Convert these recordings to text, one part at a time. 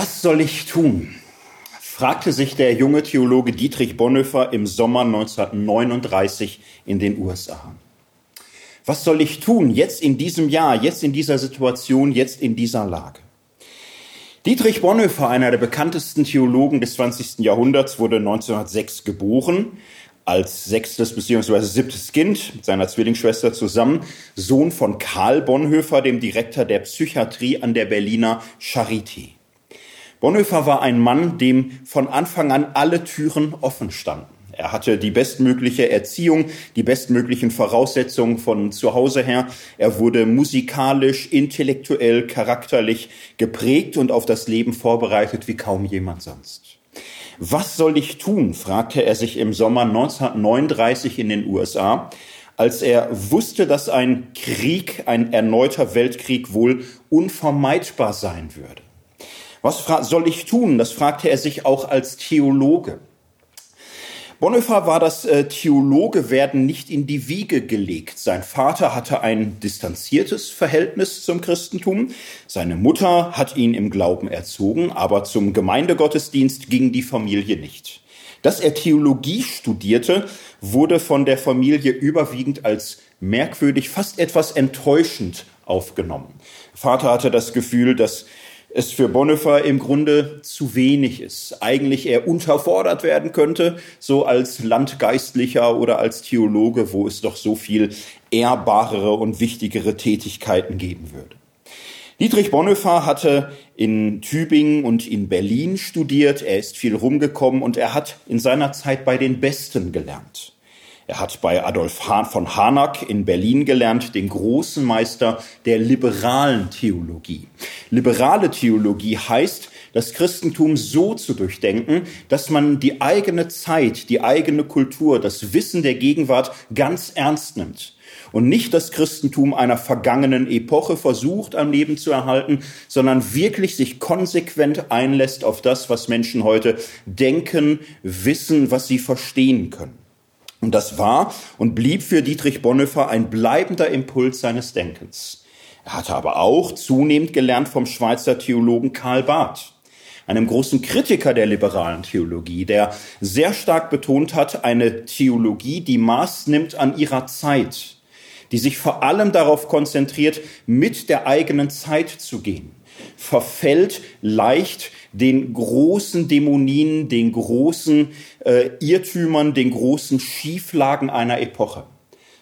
Was soll ich tun? fragte sich der junge Theologe Dietrich Bonhoeffer im Sommer 1939 in den USA. Was soll ich tun jetzt in diesem Jahr, jetzt in dieser Situation, jetzt in dieser Lage? Dietrich Bonhoeffer, einer der bekanntesten Theologen des 20. Jahrhunderts, wurde 1906 geboren, als sechstes bzw. siebtes Kind mit seiner Zwillingsschwester zusammen, Sohn von Karl Bonhoeffer, dem Direktor der Psychiatrie an der Berliner Charité. Bonhoeffer war ein Mann, dem von Anfang an alle Türen offen standen. Er hatte die bestmögliche Erziehung, die bestmöglichen Voraussetzungen von zu Hause her. Er wurde musikalisch, intellektuell, charakterlich geprägt und auf das Leben vorbereitet wie kaum jemand sonst. Was soll ich tun? fragte er sich im Sommer 1939 in den USA, als er wusste, dass ein Krieg, ein erneuter Weltkrieg wohl unvermeidbar sein würde. Was soll ich tun? Das fragte er sich auch als Theologe. Bonhoeffer war das äh, Theologe werden nicht in die Wiege gelegt. Sein Vater hatte ein distanziertes Verhältnis zum Christentum. Seine Mutter hat ihn im Glauben erzogen, aber zum Gemeindegottesdienst ging die Familie nicht. Dass er Theologie studierte, wurde von der Familie überwiegend als merkwürdig, fast etwas enttäuschend aufgenommen. Vater hatte das Gefühl, dass es für Bonhoeffer im Grunde zu wenig ist. Eigentlich er unterfordert werden könnte, so als Landgeistlicher oder als Theologe, wo es doch so viel ehrbarere und wichtigere Tätigkeiten geben würde. Dietrich Bonhoeffer hatte in Tübingen und in Berlin studiert, er ist viel rumgekommen und er hat in seiner Zeit bei den Besten gelernt. Er hat bei Adolf Hahn von Harnack in Berlin gelernt, den großen Meister der liberalen Theologie. Liberale Theologie heißt, das Christentum so zu durchdenken, dass man die eigene Zeit, die eigene Kultur, das Wissen der Gegenwart ganz ernst nimmt und nicht das Christentum einer vergangenen Epoche versucht am Leben zu erhalten, sondern wirklich sich konsequent einlässt auf das, was Menschen heute denken, wissen, was sie verstehen können. Und das war und blieb für Dietrich Bonhoeffer ein bleibender Impuls seines Denkens. Hatte aber auch zunehmend gelernt vom Schweizer Theologen Karl Barth, einem großen Kritiker der liberalen Theologie, der sehr stark betont hat, eine Theologie, die Maß nimmt an ihrer Zeit, die sich vor allem darauf konzentriert, mit der eigenen Zeit zu gehen, verfällt leicht den großen Dämonien, den großen äh, Irrtümern, den großen Schieflagen einer Epoche.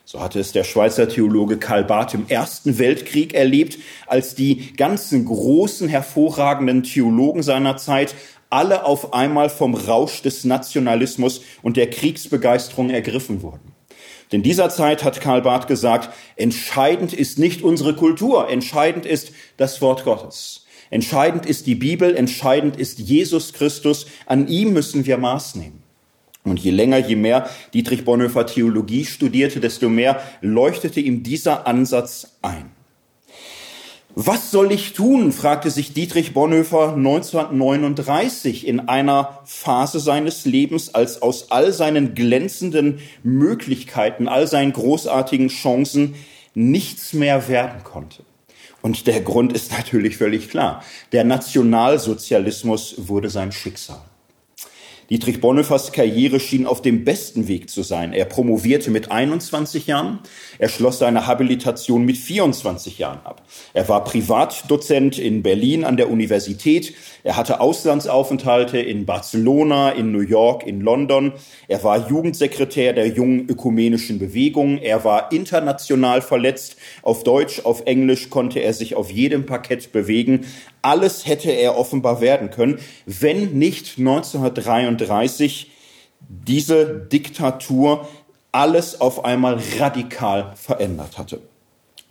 So hatte es der Schweizer Theologe Karl Barth im Ersten Weltkrieg erlebt, als die ganzen großen, hervorragenden Theologen seiner Zeit alle auf einmal vom Rausch des Nationalismus und der Kriegsbegeisterung ergriffen wurden. In dieser Zeit hat Karl Barth gesagt, entscheidend ist nicht unsere Kultur, entscheidend ist das Wort Gottes. Entscheidend ist die Bibel, entscheidend ist Jesus Christus. An ihm müssen wir Maß nehmen. Und je länger, je mehr Dietrich Bonhoeffer Theologie studierte, desto mehr leuchtete ihm dieser Ansatz ein. Was soll ich tun? fragte sich Dietrich Bonhoeffer 1939 in einer Phase seines Lebens, als aus all seinen glänzenden Möglichkeiten, all seinen großartigen Chancen nichts mehr werden konnte. Und der Grund ist natürlich völlig klar. Der Nationalsozialismus wurde sein Schicksal. Dietrich Bonhoeffers Karriere schien auf dem besten Weg zu sein. Er promovierte mit 21 Jahren, er schloss seine Habilitation mit 24 Jahren ab. Er war Privatdozent in Berlin an der Universität, er hatte Auslandsaufenthalte in Barcelona, in New York, in London, er war Jugendsekretär der jungen ökumenischen Bewegung, er war international verletzt, auf Deutsch, auf Englisch konnte er sich auf jedem Parkett bewegen, alles hätte er offenbar werden können, wenn nicht 1933 diese Diktatur alles auf einmal radikal verändert hatte.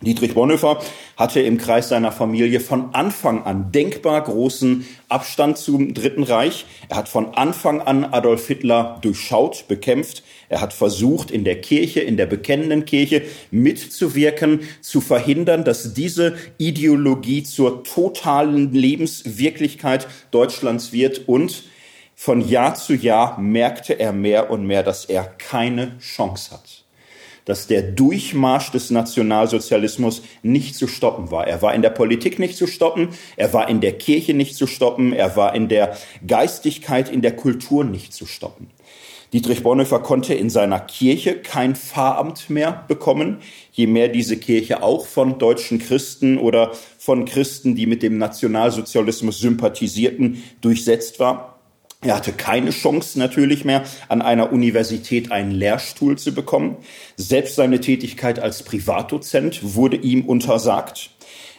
Dietrich Bonhoeffer hatte im Kreis seiner Familie von Anfang an denkbar großen Abstand zum Dritten Reich. Er hat von Anfang an Adolf Hitler durchschaut, bekämpft. Er hat versucht, in der Kirche, in der bekennenden Kirche mitzuwirken, zu verhindern, dass diese Ideologie zur totalen Lebenswirklichkeit Deutschlands wird. Und von Jahr zu Jahr merkte er mehr und mehr, dass er keine Chance hat dass der Durchmarsch des Nationalsozialismus nicht zu stoppen war. Er war in der Politik nicht zu stoppen, er war in der Kirche nicht zu stoppen, er war in der Geistigkeit, in der Kultur nicht zu stoppen. Dietrich Bonhoeffer konnte in seiner Kirche kein Pfarramt mehr bekommen, je mehr diese Kirche auch von deutschen Christen oder von Christen, die mit dem Nationalsozialismus sympathisierten, durchsetzt war. Er hatte keine Chance natürlich mehr, an einer Universität einen Lehrstuhl zu bekommen. Selbst seine Tätigkeit als Privatdozent wurde ihm untersagt.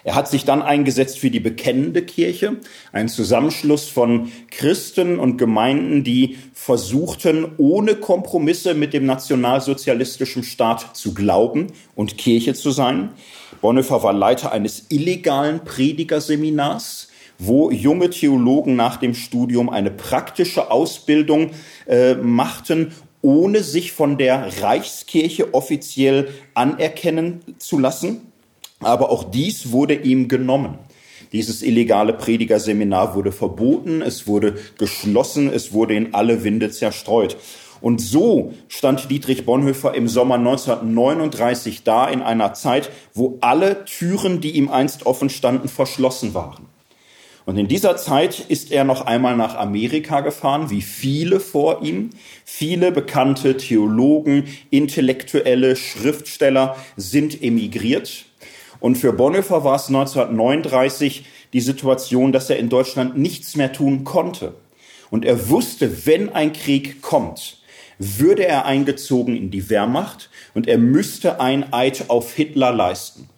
Er hat sich dann eingesetzt für die bekennende Kirche, ein Zusammenschluss von Christen und Gemeinden, die versuchten, ohne Kompromisse mit dem nationalsozialistischen Staat zu glauben und Kirche zu sein. Bonhoeffer war Leiter eines illegalen Predigerseminars, wo junge Theologen nach dem Studium eine praktische Ausbildung äh, machten, ohne sich von der Reichskirche offiziell anerkennen zu lassen. Aber auch dies wurde ihm genommen. Dieses illegale Predigerseminar wurde verboten, es wurde geschlossen, es wurde in alle Winde zerstreut. Und so stand Dietrich Bonhoeffer im Sommer 1939 da in einer Zeit, wo alle Türen, die ihm einst offen standen, verschlossen waren. Und in dieser Zeit ist er noch einmal nach Amerika gefahren, wie viele vor ihm. Viele bekannte Theologen, Intellektuelle, Schriftsteller sind emigriert. Und für Bonhoeffer war es 1939 die Situation, dass er in Deutschland nichts mehr tun konnte. Und er wusste, wenn ein Krieg kommt, würde er eingezogen in die Wehrmacht und er müsste ein Eid auf Hitler leisten.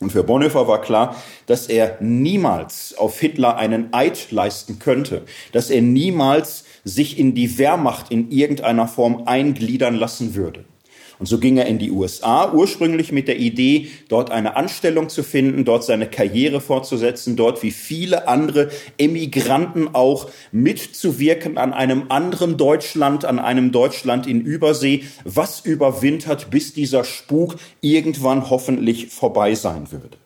Und für Bonhoeffer war klar, dass er niemals auf Hitler einen Eid leisten könnte, dass er niemals sich in die Wehrmacht in irgendeiner Form eingliedern lassen würde. Und so ging er in die USA, ursprünglich mit der Idee, dort eine Anstellung zu finden, dort seine Karriere fortzusetzen, dort wie viele andere Emigranten auch mitzuwirken an einem anderen Deutschland, an einem Deutschland in Übersee, was überwintert, bis dieser Spuk irgendwann hoffentlich vorbei sein würde.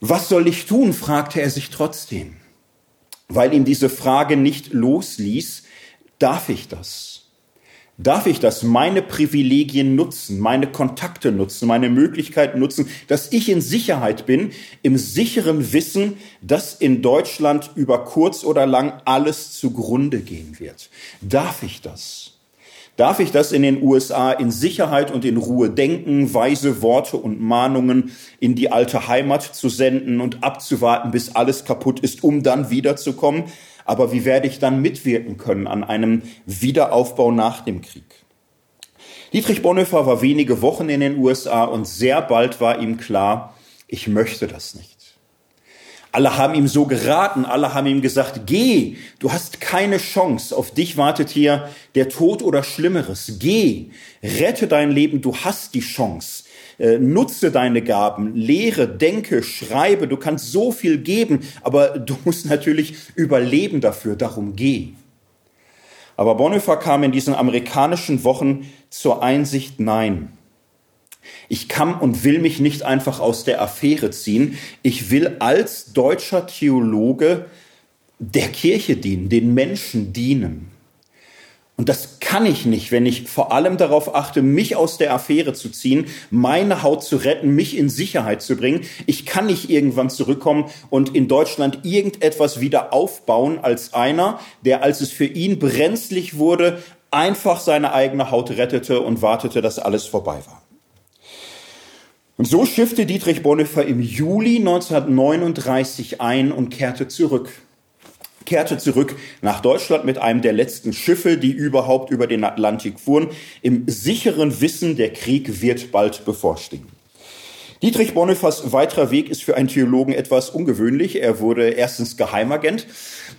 Was soll ich tun? fragte er sich trotzdem. Weil ihm diese Frage nicht losließ, darf ich das? Darf ich das, meine Privilegien nutzen, meine Kontakte nutzen, meine Möglichkeiten nutzen, dass ich in Sicherheit bin, im sicheren Wissen, dass in Deutschland über kurz oder lang alles zugrunde gehen wird? Darf ich das? Darf ich das in den USA in Sicherheit und in Ruhe denken, weise Worte und Mahnungen in die alte Heimat zu senden und abzuwarten, bis alles kaputt ist, um dann wiederzukommen? Aber wie werde ich dann mitwirken können an einem Wiederaufbau nach dem Krieg? Dietrich Bonhoeffer war wenige Wochen in den USA und sehr bald war ihm klar, ich möchte das nicht. Alle haben ihm so geraten, alle haben ihm gesagt, geh, du hast keine Chance, auf dich wartet hier der Tod oder Schlimmeres, geh, rette dein Leben, du hast die Chance. Äh, nutze deine Gaben, lehre, denke, schreibe, du kannst so viel geben, aber du musst natürlich überleben dafür, darum geh. Aber Bonhoeffer kam in diesen amerikanischen Wochen zur Einsicht, nein, ich kann und will mich nicht einfach aus der Affäre ziehen. Ich will als deutscher Theologe der Kirche dienen, den Menschen dienen. Und das kann ich nicht, wenn ich vor allem darauf achte, mich aus der Affäre zu ziehen, meine Haut zu retten, mich in Sicherheit zu bringen. Ich kann nicht irgendwann zurückkommen und in Deutschland irgendetwas wieder aufbauen als einer, der, als es für ihn brenzlig wurde, einfach seine eigene Haut rettete und wartete, dass alles vorbei war. Und so schiffte Dietrich Bonhoeffer im Juli 1939 ein und kehrte zurück kehrte zurück nach Deutschland mit einem der letzten Schiffe, die überhaupt über den Atlantik fuhren, im sicheren Wissen, der Krieg wird bald bevorstehen. Dietrich Bonhoeffers weiterer Weg ist für einen Theologen etwas ungewöhnlich. Er wurde erstens Geheimagent.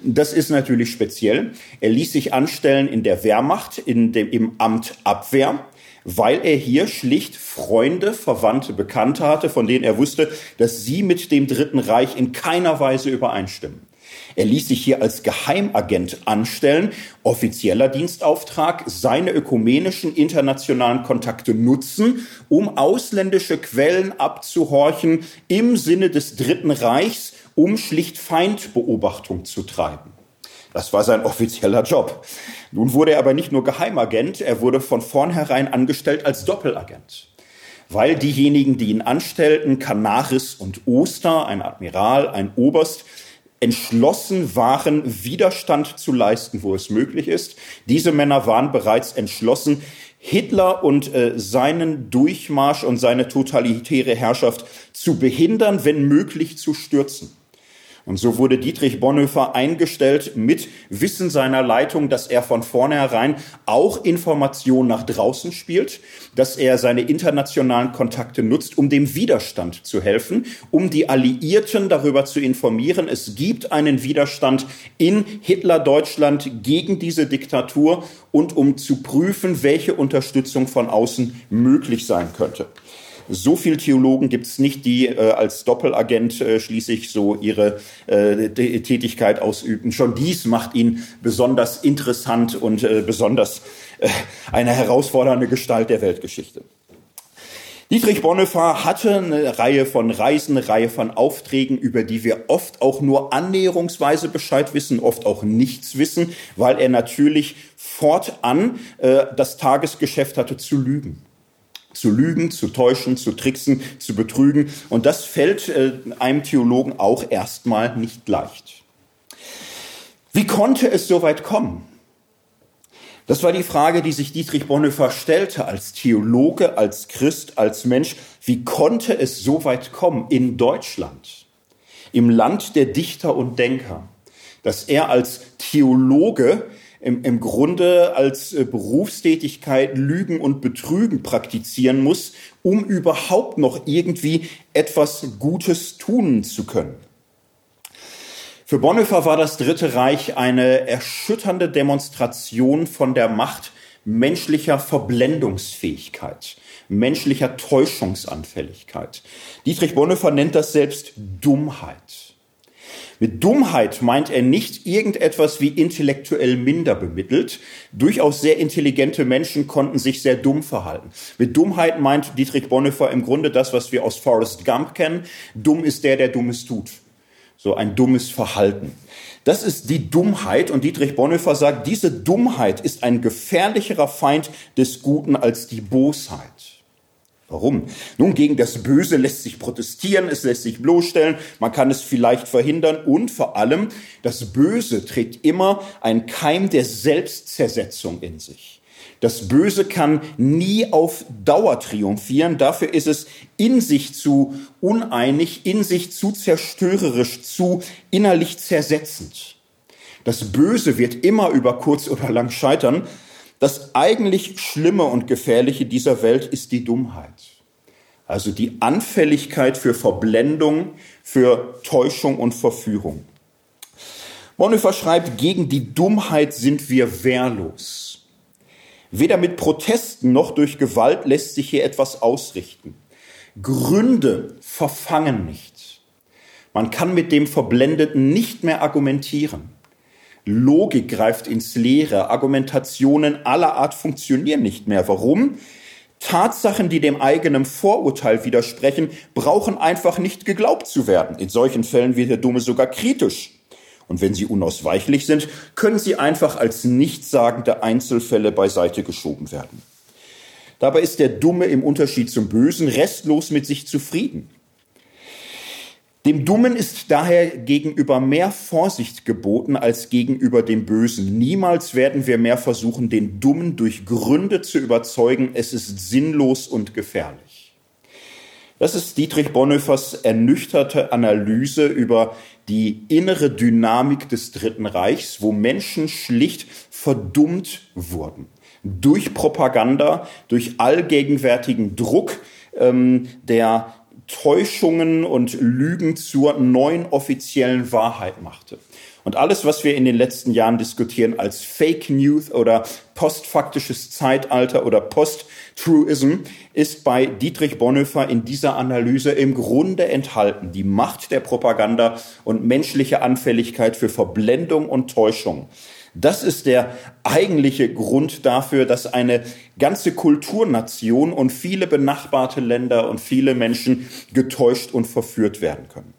Das ist natürlich speziell. Er ließ sich anstellen in der Wehrmacht, in dem, im Amt Abwehr, weil er hier schlicht Freunde, Verwandte, Bekannte hatte, von denen er wusste, dass sie mit dem Dritten Reich in keiner Weise übereinstimmen. Er ließ sich hier als Geheimagent anstellen, offizieller Dienstauftrag, seine ökumenischen internationalen Kontakte nutzen, um ausländische Quellen abzuhorchen im Sinne des Dritten Reichs, um schlicht Feindbeobachtung zu treiben. Das war sein offizieller Job. Nun wurde er aber nicht nur Geheimagent, er wurde von vornherein angestellt als Doppelagent. Weil diejenigen, die ihn anstellten, Canaris und Oster, ein Admiral, ein Oberst, entschlossen waren, Widerstand zu leisten, wo es möglich ist. Diese Männer waren bereits entschlossen, Hitler und äh, seinen Durchmarsch und seine totalitäre Herrschaft zu behindern, wenn möglich zu stürzen. Und so wurde Dietrich Bonhoeffer eingestellt mit Wissen seiner Leitung, dass er von vornherein auch Informationen nach draußen spielt, dass er seine internationalen Kontakte nutzt, um dem Widerstand zu helfen, um die Alliierten darüber zu informieren, es gibt einen Widerstand in Hitler-Deutschland gegen diese Diktatur und um zu prüfen, welche Unterstützung von außen möglich sein könnte. So viel Theologen gibt es nicht, die äh, als Doppelagent äh, schließlich so ihre äh, Tätigkeit ausüben. Schon dies macht ihn besonders interessant und äh, besonders äh, eine herausfordernde Gestalt der Weltgeschichte. Dietrich Bonhoeffer hatte eine Reihe von Reisen, eine Reihe von Aufträgen, über die wir oft auch nur annäherungsweise Bescheid wissen, oft auch nichts wissen, weil er natürlich fortan äh, das Tagesgeschäft hatte zu lügen zu lügen, zu täuschen, zu tricksen, zu betrügen. Und das fällt äh, einem Theologen auch erstmal nicht leicht. Wie konnte es so weit kommen? Das war die Frage, die sich Dietrich Bonhoeffer stellte als Theologe, als Christ, als Mensch. Wie konnte es so weit kommen in Deutschland, im Land der Dichter und Denker, dass er als Theologe im, im Grunde als äh, Berufstätigkeit Lügen und Betrügen praktizieren muss, um überhaupt noch irgendwie etwas Gutes tun zu können. Für Bonhoeffer war das Dritte Reich eine erschütternde Demonstration von der Macht menschlicher Verblendungsfähigkeit, menschlicher Täuschungsanfälligkeit. Dietrich Bonhoeffer nennt das selbst Dummheit. Mit Dummheit meint er nicht irgendetwas wie intellektuell minder bemittelt. Durchaus sehr intelligente Menschen konnten sich sehr dumm verhalten. Mit Dummheit meint Dietrich Bonhoeffer im Grunde das, was wir aus Forrest Gump kennen. Dumm ist der, der Dummes tut. So ein dummes Verhalten. Das ist die Dummheit und Dietrich Bonhoeffer sagt, diese Dummheit ist ein gefährlicherer Feind des Guten als die Bosheit. Warum? Nun, gegen das Böse lässt sich protestieren, es lässt sich bloßstellen, man kann es vielleicht verhindern und vor allem, das Böse trägt immer einen Keim der Selbstzersetzung in sich. Das Böse kann nie auf Dauer triumphieren. Dafür ist es in sich zu uneinig, in sich zu zerstörerisch, zu innerlich zersetzend. Das Böse wird immer über kurz oder lang scheitern, das eigentlich Schlimme und Gefährliche dieser Welt ist die Dummheit. Also die Anfälligkeit für Verblendung, für Täuschung und Verführung. Bonhoeffer schreibt, gegen die Dummheit sind wir wehrlos. Weder mit Protesten noch durch Gewalt lässt sich hier etwas ausrichten. Gründe verfangen nicht. Man kann mit dem Verblendeten nicht mehr argumentieren. Logik greift ins Leere, Argumentationen aller Art funktionieren nicht mehr. Warum? Tatsachen, die dem eigenen Vorurteil widersprechen, brauchen einfach nicht geglaubt zu werden. In solchen Fällen wird der Dumme sogar kritisch. Und wenn sie unausweichlich sind, können sie einfach als nichtssagende Einzelfälle beiseite geschoben werden. Dabei ist der Dumme im Unterschied zum Bösen restlos mit sich zufrieden. Dem Dummen ist daher gegenüber mehr Vorsicht geboten als gegenüber dem Bösen. Niemals werden wir mehr versuchen, den Dummen durch Gründe zu überzeugen, es ist sinnlos und gefährlich. Das ist Dietrich Bonhoeffers ernüchterte Analyse über die innere Dynamik des Dritten Reichs, wo Menschen schlicht verdummt wurden. Durch Propaganda, durch allgegenwärtigen Druck, ähm, der Täuschungen und Lügen zur neuen offiziellen Wahrheit machte. Und alles, was wir in den letzten Jahren diskutieren als Fake News oder postfaktisches Zeitalter oder Post-Truism, ist bei Dietrich Bonhoeffer in dieser Analyse im Grunde enthalten. Die Macht der Propaganda und menschliche Anfälligkeit für Verblendung und Täuschung. Das ist der eigentliche Grund dafür, dass eine ganze Kulturnation und viele benachbarte Länder und viele Menschen getäuscht und verführt werden können.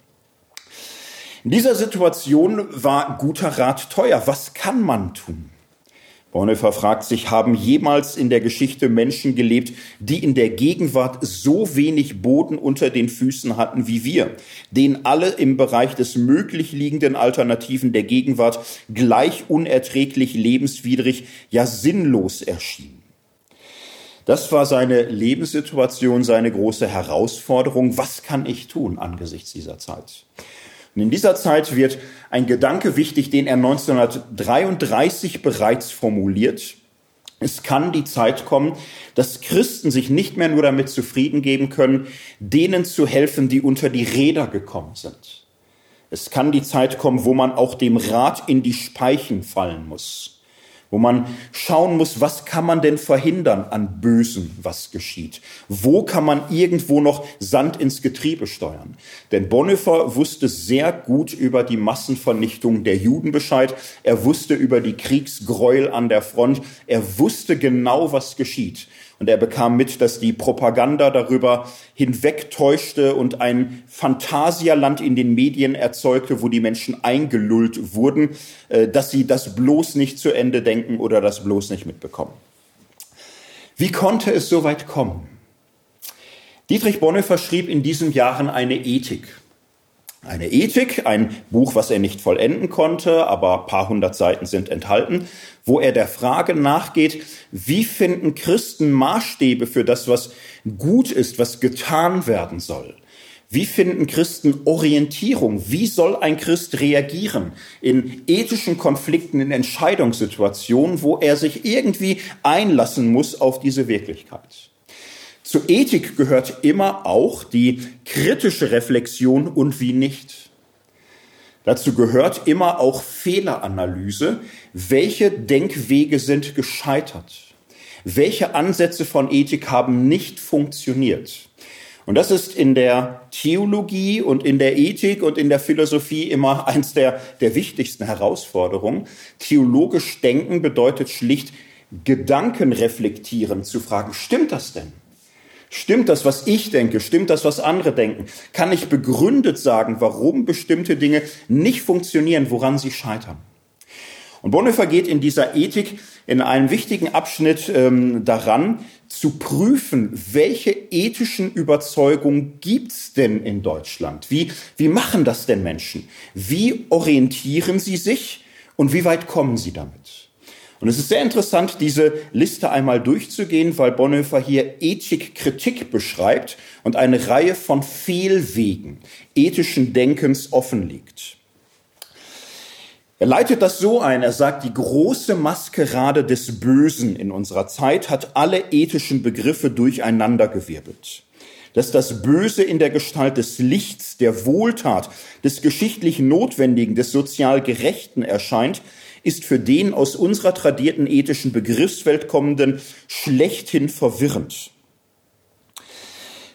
In dieser Situation war guter Rat teuer. Was kann man tun? Bonhoeffer fragt sich, haben jemals in der Geschichte Menschen gelebt, die in der Gegenwart so wenig Boden unter den Füßen hatten wie wir, denen alle im Bereich des möglich liegenden Alternativen der Gegenwart gleich unerträglich, lebenswidrig, ja sinnlos erschienen? Das war seine Lebenssituation, seine große Herausforderung. Was kann ich tun angesichts dieser Zeit? Und in dieser Zeit wird ein Gedanke wichtig, den er 1933 bereits formuliert. Es kann die Zeit kommen, dass Christen sich nicht mehr nur damit zufrieden geben können, denen zu helfen, die unter die Räder gekommen sind. Es kann die Zeit kommen, wo man auch dem Rad in die Speichen fallen muss wo man schauen muss, was kann man denn verhindern an Bösem, was geschieht? Wo kann man irgendwo noch Sand ins Getriebe steuern? Denn Bonhoeffer wusste sehr gut über die Massenvernichtung der Juden Bescheid. Er wusste über die Kriegsgräuel an der Front. Er wusste genau, was geschieht. Und er bekam mit, dass die Propaganda darüber hinwegtäuschte und ein Phantasialand in den Medien erzeugte, wo die Menschen eingelullt wurden, äh, dass sie das bloß nicht zu Ende denken oder das bloß nicht mitbekommen. Wie konnte es so weit kommen? Dietrich Bonhoeffer schrieb in diesen Jahren eine Ethik. Eine Ethik, ein Buch, was er nicht vollenden konnte, aber paar hundert Seiten sind enthalten, wo er der Frage nachgeht, wie finden Christen Maßstäbe für das, was gut ist, was getan werden soll? Wie finden Christen Orientierung? Wie soll ein Christ reagieren in ethischen Konflikten, in Entscheidungssituationen, wo er sich irgendwie einlassen muss auf diese Wirklichkeit? Zur Ethik gehört immer auch die kritische Reflexion und wie nicht. Dazu gehört immer auch Fehleranalyse. Welche Denkwege sind gescheitert? Welche Ansätze von Ethik haben nicht funktioniert? Und das ist in der Theologie und in der Ethik und in der Philosophie immer eins der, der wichtigsten Herausforderungen. Theologisch denken bedeutet schlicht Gedanken reflektieren, zu fragen, stimmt das denn? Stimmt das, was ich denke? Stimmt das, was andere denken? Kann ich begründet sagen, warum bestimmte Dinge nicht funktionieren, woran sie scheitern? Und Bonhoeffer geht in dieser Ethik in einem wichtigen Abschnitt ähm, daran, zu prüfen, welche ethischen Überzeugungen gibt's denn in Deutschland? Wie, wie machen das denn Menschen? Wie orientieren sie sich und wie weit kommen sie damit? Und es ist sehr interessant, diese Liste einmal durchzugehen, weil Bonhoeffer hier Ethikkritik beschreibt und eine Reihe von Fehlwegen ethischen Denkens offenlegt. Er leitet das so ein, er sagt, die große Maskerade des Bösen in unserer Zeit hat alle ethischen Begriffe durcheinandergewirbelt dass das Böse in der Gestalt des Lichts, der Wohltat, des geschichtlich Notwendigen, des sozial Gerechten erscheint, ist für den aus unserer tradierten ethischen Begriffswelt kommenden schlechthin verwirrend.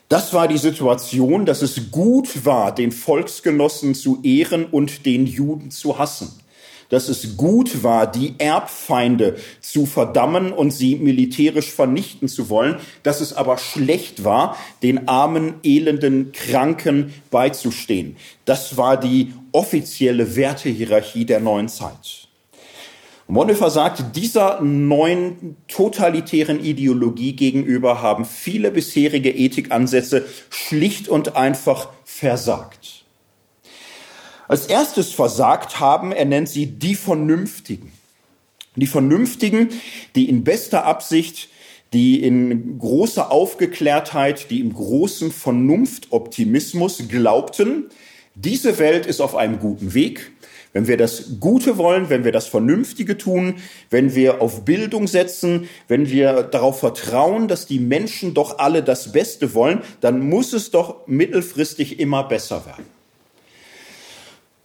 Das war die Situation, dass es gut war, den Volksgenossen zu ehren und den Juden zu hassen. Dass es gut war, die Erbfeinde zu verdammen und sie militärisch vernichten zu wollen. Dass es aber schlecht war, den armen, elenden, Kranken beizustehen. Das war die offizielle Wertehierarchie der neuen Zeit. Bonhoeffer sagt, dieser neuen totalitären Ideologie gegenüber haben viele bisherige Ethikansätze schlicht und einfach versagt. Als erstes versagt haben, er nennt sie die Vernünftigen. Die Vernünftigen, die in bester Absicht, die in großer Aufgeklärtheit, die im großen Vernunftoptimismus glaubten, diese Welt ist auf einem guten Weg, wenn wir das Gute wollen, wenn wir das Vernünftige tun, wenn wir auf Bildung setzen, wenn wir darauf vertrauen, dass die Menschen doch alle das Beste wollen, dann muss es doch mittelfristig immer besser werden.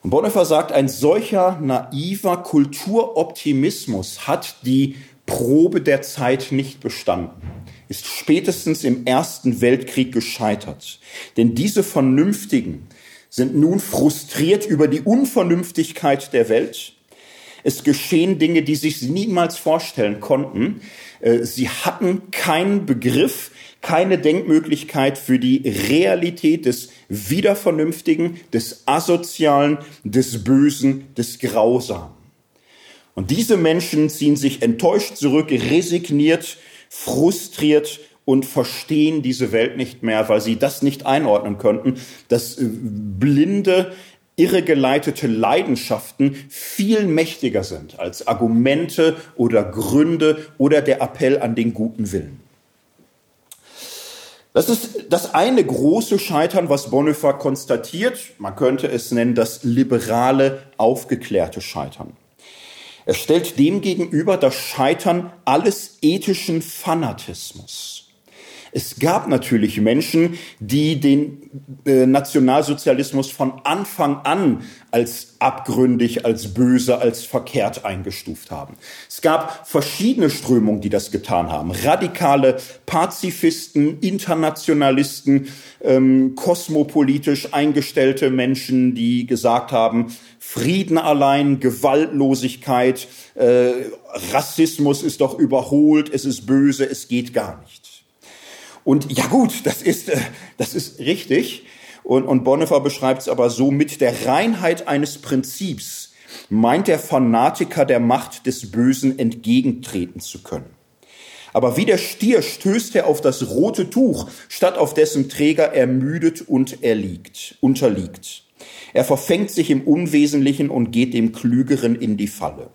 Und Bonhoeffer sagt, ein solcher naiver Kulturoptimismus hat die Probe der Zeit nicht bestanden, ist spätestens im Ersten Weltkrieg gescheitert. Denn diese Vernünftigen, sind nun frustriert über die Unvernünftigkeit der Welt. Es geschehen Dinge, die sich niemals vorstellen konnten. Äh, sie hatten keinen Begriff, keine Denkmöglichkeit für die Realität des Wiedervernünftigen, des Asozialen, des Bösen, des Grausamen. Und diese Menschen ziehen sich enttäuscht zurück, resigniert, frustriert und verstehen diese Welt nicht mehr, weil sie das nicht einordnen könnten, dass äh, blinde, irregeleitete Leidenschaften viel mächtiger sind als Argumente oder Gründe oder der Appell an den guten Willen. Das ist das eine große Scheitern, was Bonhoeffer konstatiert. Man könnte es nennen das liberale, aufgeklärte Scheitern. Er stellt dem gegenüber das Scheitern alles ethischen Fanatismus. Es gab natürlich Menschen, die den äh, Nationalsozialismus von Anfang an als abgründig, als böse, als verkehrt eingestuft haben. Es gab verschiedene Strömungen, die das getan haben. Radikale Pazifisten, Internationalisten, ähm, kosmopolitisch eingestellte Menschen, die gesagt haben, Frieden allein, Gewaltlosigkeit, äh, Rassismus ist doch überholt, es ist böse, es geht gar nicht. Und ja gut, das ist, äh, das ist richtig. Und, und Bonhoeffer beschreibt es aber so, mit der Reinheit eines Prinzips meint der Fanatiker der Macht des Bösen entgegentreten zu können. Aber wie der Stier stößt er auf das rote Tuch, statt auf dessen Träger ermüdet und erliegt, unterliegt. Er verfängt sich im Unwesentlichen und geht dem Klügeren in die Falle.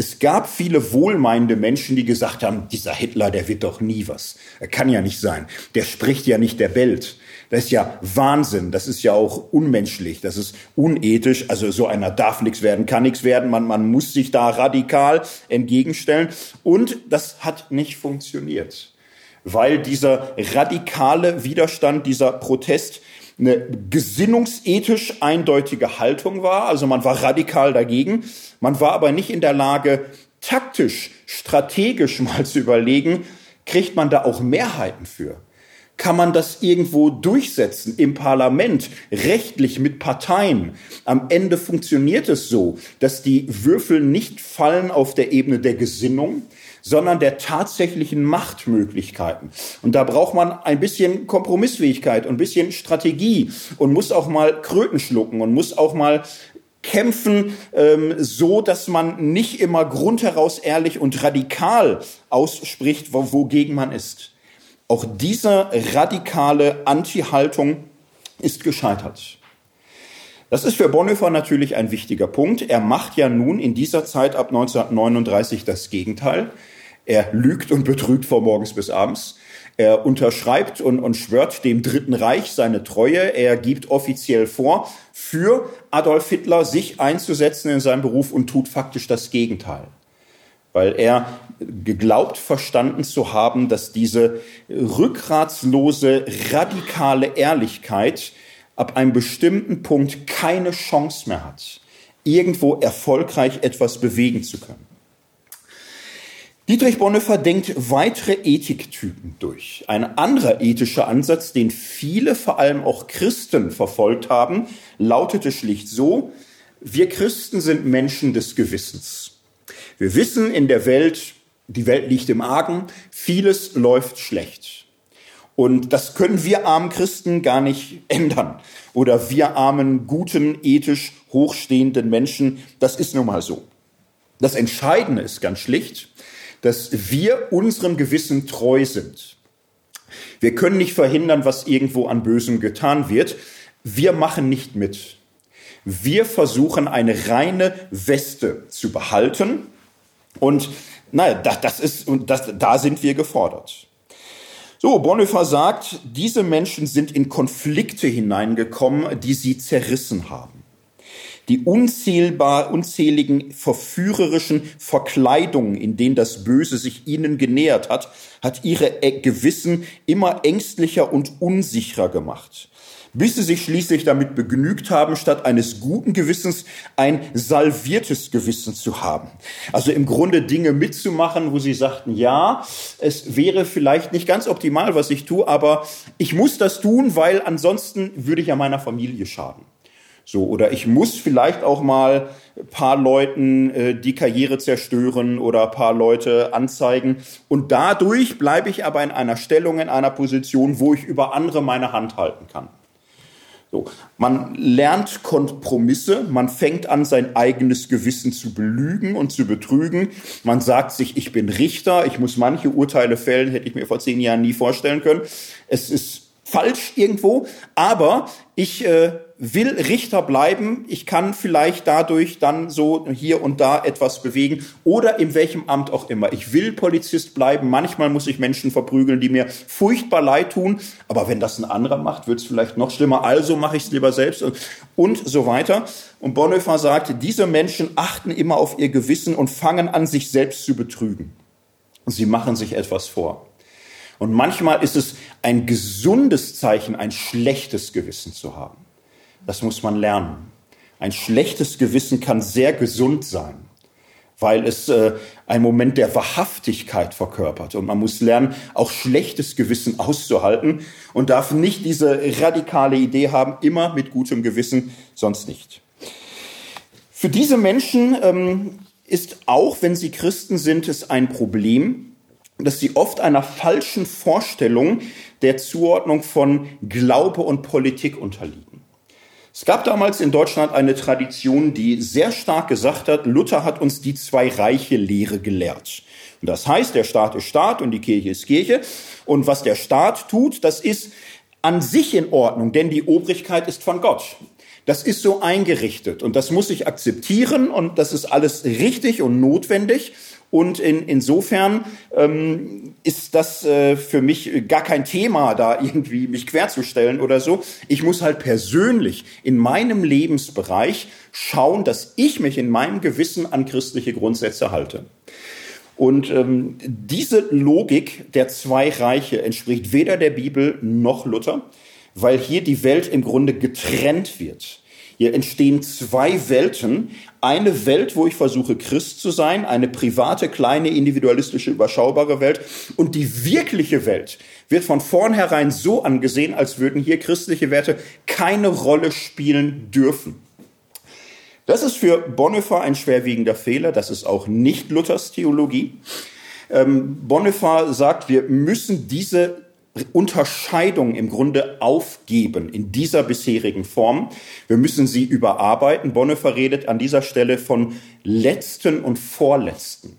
Es gab viele wohlmeinende Menschen, die gesagt haben, dieser Hitler, der wird doch nie was. Er kann ja nicht sein. Der spricht ja nicht der Welt. Das ist ja Wahnsinn. Das ist ja auch unmenschlich. Das ist unethisch. Also so einer darf nichts werden, kann nichts werden. Man, man muss sich da radikal entgegenstellen. Und das hat nicht funktioniert. Weil dieser radikale Widerstand, dieser Protest eine gesinnungsethisch eindeutige Haltung war. Also man war radikal dagegen. Man war aber nicht in der Lage, taktisch, strategisch mal zu überlegen, kriegt man da auch Mehrheiten für? Kann man das irgendwo durchsetzen im Parlament, rechtlich mit Parteien? Am Ende funktioniert es so, dass die Würfel nicht fallen auf der Ebene der Gesinnung, sondern der tatsächlichen Machtmöglichkeiten. Und da braucht man ein bisschen Kompromissfähigkeit und ein bisschen Strategie und muss auch mal Kröten schlucken und muss auch mal kämpfen, ähm, so dass man nicht immer grundheraus ehrlich und radikal ausspricht, wo, wogegen man ist. Auch diese radikale Anti-Haltung ist gescheitert. Das ist für Bonhoeffer natürlich ein wichtiger Punkt. Er macht ja nun in dieser Zeit ab 1939 das Gegenteil. Er lügt und betrügt von morgens bis abends. Er unterschreibt und, und schwört dem Dritten Reich seine Treue. Er gibt offiziell vor, für Adolf Hitler sich einzusetzen in seinem Beruf und tut faktisch das Gegenteil. Weil er geglaubt verstanden zu haben, dass diese rückgratslose, radikale Ehrlichkeit ab einem bestimmten Punkt keine Chance mehr hat, irgendwo erfolgreich etwas bewegen zu können. Dietrich Bonhoeffer denkt weitere Ethiktypen durch. Ein anderer ethischer Ansatz, den viele, vor allem auch Christen verfolgt haben, lautete schlicht so, wir Christen sind Menschen des Gewissens. Wir wissen in der Welt, die Welt liegt im Argen, vieles läuft schlecht. Und das können wir armen Christen gar nicht ändern. Oder wir armen, guten, ethisch hochstehenden Menschen, das ist nun mal so. Das Entscheidende ist ganz schlicht, dass wir unserem Gewissen treu sind. Wir können nicht verhindern, was irgendwo an Bösem getan wird. Wir machen nicht mit. Wir versuchen eine reine Weste zu behalten. Und naja, das, ist, und das, da sind wir gefordert. So, Bonhoeffer sagt, diese Menschen sind in Konflikte hineingekommen, die sie zerrissen haben. Die unzählbar, unzähligen verführerischen Verkleidungen, in denen das Böse sich ihnen genähert hat, hat ihre Gewissen immer ängstlicher und unsicherer gemacht bis sie sich schließlich damit begnügt haben, statt eines guten Gewissens ein salviertes Gewissen zu haben. Also im Grunde Dinge mitzumachen, wo sie sagten, ja, es wäre vielleicht nicht ganz optimal, was ich tue, aber ich muss das tun, weil ansonsten würde ich ja meiner Familie schaden. So, oder ich muss vielleicht auch mal paar Leuten äh, die Karriere zerstören oder paar Leute anzeigen. Und dadurch bleibe ich aber in einer Stellung, in einer Position, wo ich über andere meine Hand halten kann. So, man lernt Kompromisse, man fängt an, sein eigenes Gewissen zu belügen und zu betrügen. Man sagt sich, ich bin Richter, ich muss manche Urteile fällen, hätte ich mir vor zehn Jahren nie vorstellen können. Es ist falsch irgendwo, aber ich äh, will Richter bleiben. Ich kann vielleicht dadurch dann so hier und da etwas bewegen oder in welchem Amt auch immer. Ich will Polizist bleiben. Manchmal muss ich Menschen verprügeln, die mir furchtbar leid tun. Aber wenn das ein anderer macht, wird es vielleicht noch schlimmer. Also mache ich es lieber selbst und, so weiter. Und Bonhoeffer sagt, diese Menschen achten immer auf ihr Gewissen und fangen an, sich selbst zu betrügen. Sie machen sich etwas vor. Und manchmal ist es ein gesundes Zeichen, ein schlechtes Gewissen zu haben. Das muss man lernen. Ein schlechtes Gewissen kann sehr gesund sein, weil es äh, ein Moment der Wahrhaftigkeit verkörpert. Und man muss lernen, auch schlechtes Gewissen auszuhalten und darf nicht diese radikale Idee haben, immer mit gutem Gewissen, sonst nicht. Für diese Menschen ähm, ist auch, wenn sie Christen sind, es ein Problem, dass sie oft einer falschen Vorstellung der Zuordnung von Glaube und Politik unterliegen. Es gab damals in Deutschland eine Tradition, die sehr stark gesagt hat, Luther hat uns die zwei Reiche Lehre gelehrt. Und das heißt, der Staat ist Staat und die Kirche ist Kirche. Und was der Staat tut, das ist an sich in Ordnung, denn die Obrigkeit ist von Gott. Das ist so eingerichtet und das muss ich akzeptieren und das ist alles richtig und notwendig. Und in, insofern ähm, ist das äh, für mich gar kein Thema, da irgendwie mich querzustellen oder so. Ich muss halt persönlich in meinem Lebensbereich schauen, dass ich mich in meinem Gewissen an christliche Grundsätze halte. Und ähm, diese Logik der zwei Reiche entspricht weder der Bibel noch Luther, weil hier die Welt im Grunde getrennt wird. Hier entstehen zwei Welten. Eine Welt, wo ich versuche, Christ zu sein, eine private, kleine, individualistische, überschaubare Welt. Und die wirkliche Welt wird von vornherein so angesehen, als würden hier christliche Werte keine Rolle spielen dürfen. Das ist für Bonhoeffer ein schwerwiegender Fehler. Das ist auch nicht Luthers Theologie. Ähm, Bonhoeffer sagt, wir müssen diese Unterscheidung im Grunde aufgeben in dieser bisherigen Form. Wir müssen sie überarbeiten. Bonhoeffer redet an dieser Stelle von letzten und vorletzten.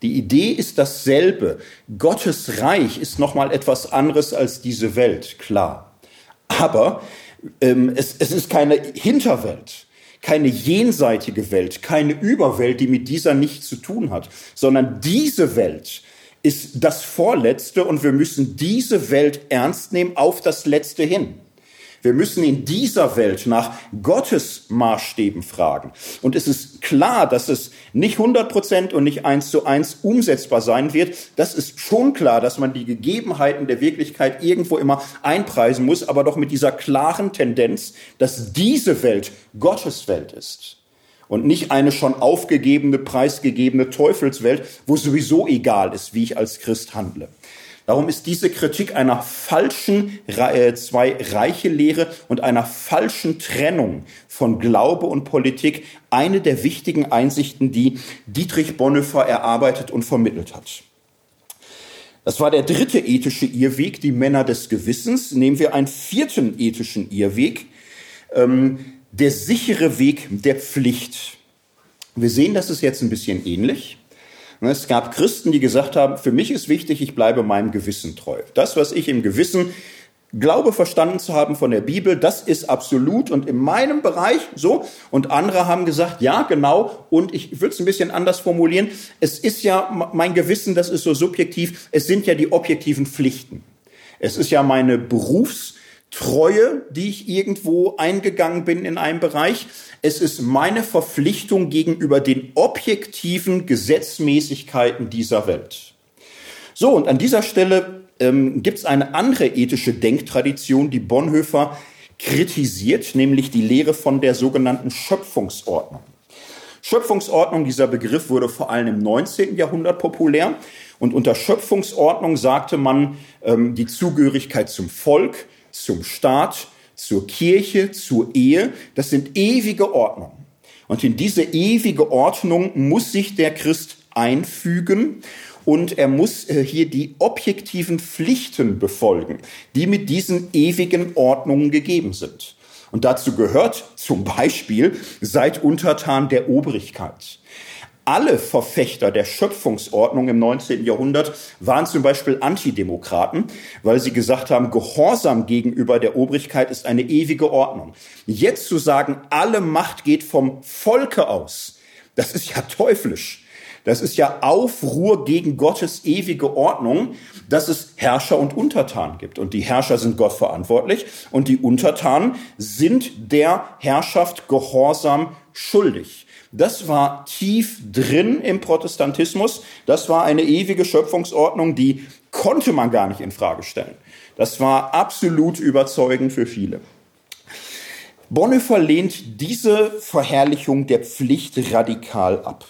Die Idee ist dasselbe. Gottes Reich ist nochmal etwas anderes als diese Welt, klar. Aber ähm, es, es ist keine Hinterwelt, keine jenseitige Welt, keine Überwelt, die mit dieser nichts zu tun hat, sondern diese Welt ist das Vorletzte und wir müssen diese Welt ernst nehmen auf das Letzte hin. Wir müssen in dieser Welt nach Gottes Maßstäben fragen. Und es ist klar, dass es nicht 100 Prozent und nicht eins zu eins umsetzbar sein wird. Das ist schon klar, dass man die Gegebenheiten der Wirklichkeit irgendwo immer einpreisen muss, aber doch mit dieser klaren Tendenz, dass diese Welt Gottes Welt ist und nicht eine schon aufgegebene, preisgegebene Teufelswelt, wo sowieso egal ist, wie ich als Christ handle. Darum ist diese Kritik einer falschen äh, zwei reiche Lehre und einer falschen Trennung von Glaube und Politik eine der wichtigen Einsichten, die Dietrich Bonhoeffer erarbeitet und vermittelt hat. Das war der dritte ethische Irrweg, die Männer des Gewissens. Nehmen wir einen vierten ethischen Irrweg. Ähm, der sichere Weg der Pflicht. Wir sehen, das ist jetzt ein bisschen ähnlich. Es gab Christen, die gesagt haben, für mich ist wichtig, ich bleibe meinem Gewissen treu. Das, was ich im Gewissen glaube verstanden zu haben von der Bibel, das ist absolut und in meinem Bereich so. Und andere haben gesagt, ja, genau. Und ich würde es ein bisschen anders formulieren. Es ist ja mein Gewissen, das ist so subjektiv. Es sind ja die objektiven Pflichten. Es ist ja meine Berufs- Treue, die ich irgendwo eingegangen bin in einem Bereich. Es ist meine Verpflichtung gegenüber den objektiven Gesetzmäßigkeiten dieser Welt. So, und an dieser Stelle ähm, gibt es eine andere ethische Denktradition, die Bonhoeffer kritisiert, nämlich die Lehre von der sogenannten Schöpfungsordnung. Schöpfungsordnung, dieser Begriff wurde vor allem im 19. Jahrhundert populär. Und unter Schöpfungsordnung sagte man ähm, die Zugehörigkeit zum Volk, zum Staat, zur Kirche, zur Ehe, das sind ewige Ordnungen. Und in diese ewige Ordnung muss sich der Christ einfügen und er muss äh, hier die objektiven Pflichten befolgen, die mit diesen ewigen Ordnungen gegeben sind. Und dazu gehört zum Beispiel, seid untertan der Obrigkeit. Alle Verfechter der Schöpfungsordnung im 19. Jahrhundert waren zum Beispiel Antidemokraten, weil sie gesagt haben, Gehorsam gegenüber der Obrigkeit ist eine ewige Ordnung. Jetzt zu sagen, alle Macht geht vom Volke aus, das ist ja teuflisch. Das ist ja Aufruhr gegen Gottes ewige Ordnung, dass es Herrscher und Untertanen gibt. Und die Herrscher sind Gott verantwortlich und die Untertanen sind der Herrschaft Gehorsam schuldig. Das war tief drin im Protestantismus. Das war eine ewige Schöpfungsordnung, die konnte man gar nicht in Frage stellen. Das war absolut überzeugend für viele. Bonhoeffer lehnt diese Verherrlichung der Pflicht radikal ab.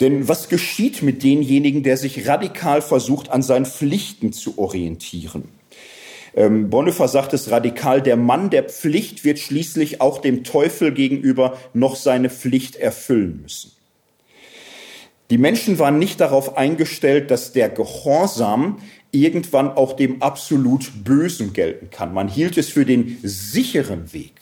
Denn was geschieht mit denjenigen, der sich radikal versucht, an seinen Pflichten zu orientieren? Ähm, Bonhoeffer sagt es radikal, der Mann der Pflicht wird schließlich auch dem Teufel gegenüber noch seine Pflicht erfüllen müssen. Die Menschen waren nicht darauf eingestellt, dass der Gehorsam irgendwann auch dem absolut Bösen gelten kann. Man hielt es für den sicheren Weg.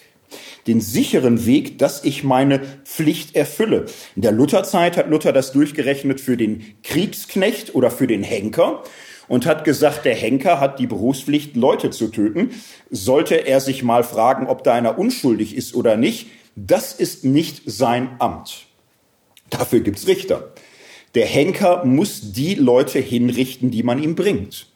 Den sicheren Weg, dass ich meine Pflicht erfülle. In der Lutherzeit hat Luther das durchgerechnet für den Kriegsknecht oder für den Henker und hat gesagt, der Henker hat die Berufspflicht, Leute zu töten. Sollte er sich mal fragen, ob da einer unschuldig ist oder nicht, das ist nicht sein Amt. Dafür gibt's Richter. Der Henker muss die Leute hinrichten, die man ihm bringt.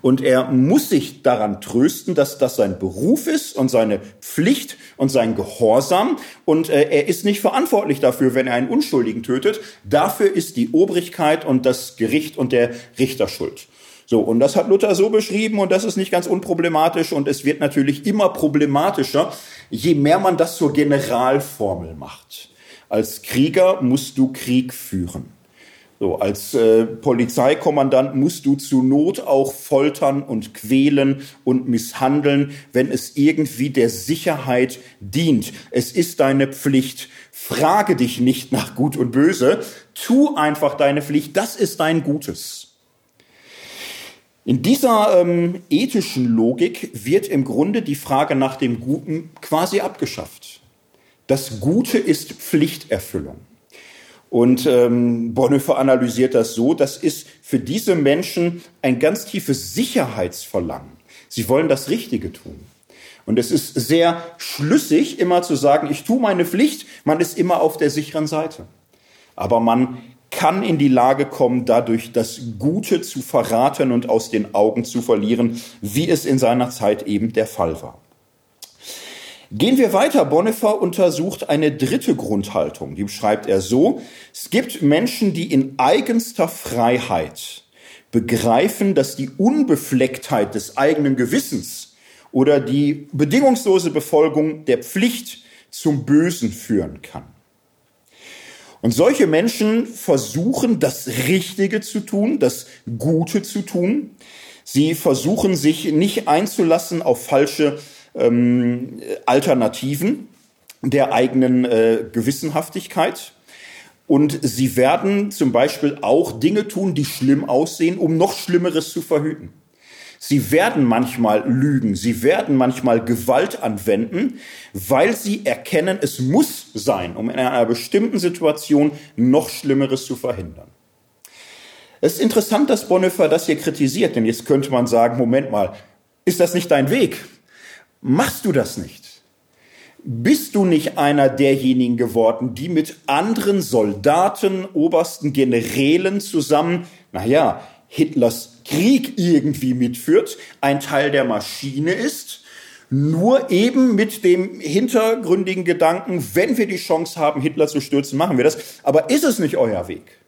Und er muss sich daran trösten, dass das sein Beruf ist und seine Pflicht und sein Gehorsam. Und äh, er ist nicht verantwortlich dafür, wenn er einen Unschuldigen tötet. Dafür ist die Obrigkeit und das Gericht und der Richter schuld. So, und das hat Luther so beschrieben und das ist nicht ganz unproblematisch und es wird natürlich immer problematischer, je mehr man das zur Generalformel macht. Als Krieger musst du Krieg führen. So, als äh, Polizeikommandant musst du zu Not auch foltern und quälen und misshandeln, wenn es irgendwie der Sicherheit dient. Es ist deine Pflicht. Frage dich nicht nach Gut und Böse. Tu einfach deine Pflicht. Das ist dein Gutes. In dieser ähm, ethischen Logik wird im Grunde die Frage nach dem Guten quasi abgeschafft. Das Gute ist Pflichterfüllung. Und ähm, Bonhoeffer analysiert das so, das ist für diese Menschen ein ganz tiefes Sicherheitsverlangen. Sie wollen das Richtige tun. Und es ist sehr schlüssig, immer zu sagen, ich tue meine Pflicht, man ist immer auf der sicheren Seite. Aber man kann in die Lage kommen, dadurch das Gute zu verraten und aus den Augen zu verlieren, wie es in seiner Zeit eben der Fall war. Gehen wir weiter. Bonhoeffer untersucht eine dritte Grundhaltung. Die beschreibt er so. Es gibt Menschen, die in eigenster Freiheit begreifen, dass die Unbeflecktheit des eigenen Gewissens oder die bedingungslose Befolgung der Pflicht zum Bösen führen kann. Und solche Menschen versuchen, das Richtige zu tun, das Gute zu tun. Sie versuchen sich nicht einzulassen auf falsche ähm, Alternativen der eigenen äh, Gewissenhaftigkeit. Und sie werden zum Beispiel auch Dinge tun, die schlimm aussehen, um noch Schlimmeres zu verhüten. Sie werden manchmal lügen, sie werden manchmal Gewalt anwenden, weil sie erkennen, es muss sein, um in einer bestimmten Situation noch Schlimmeres zu verhindern. Es ist interessant, dass Bonhoeffer das hier kritisiert, denn jetzt könnte man sagen, Moment mal, ist das nicht dein Weg? Machst du das nicht? Bist du nicht einer derjenigen geworden, die mit anderen Soldaten, obersten Generälen zusammen, naja, Hitlers Krieg irgendwie mitführt, ein Teil der Maschine ist, nur eben mit dem hintergründigen Gedanken, wenn wir die Chance haben, Hitler zu stürzen, machen wir das. Aber ist es nicht euer Weg?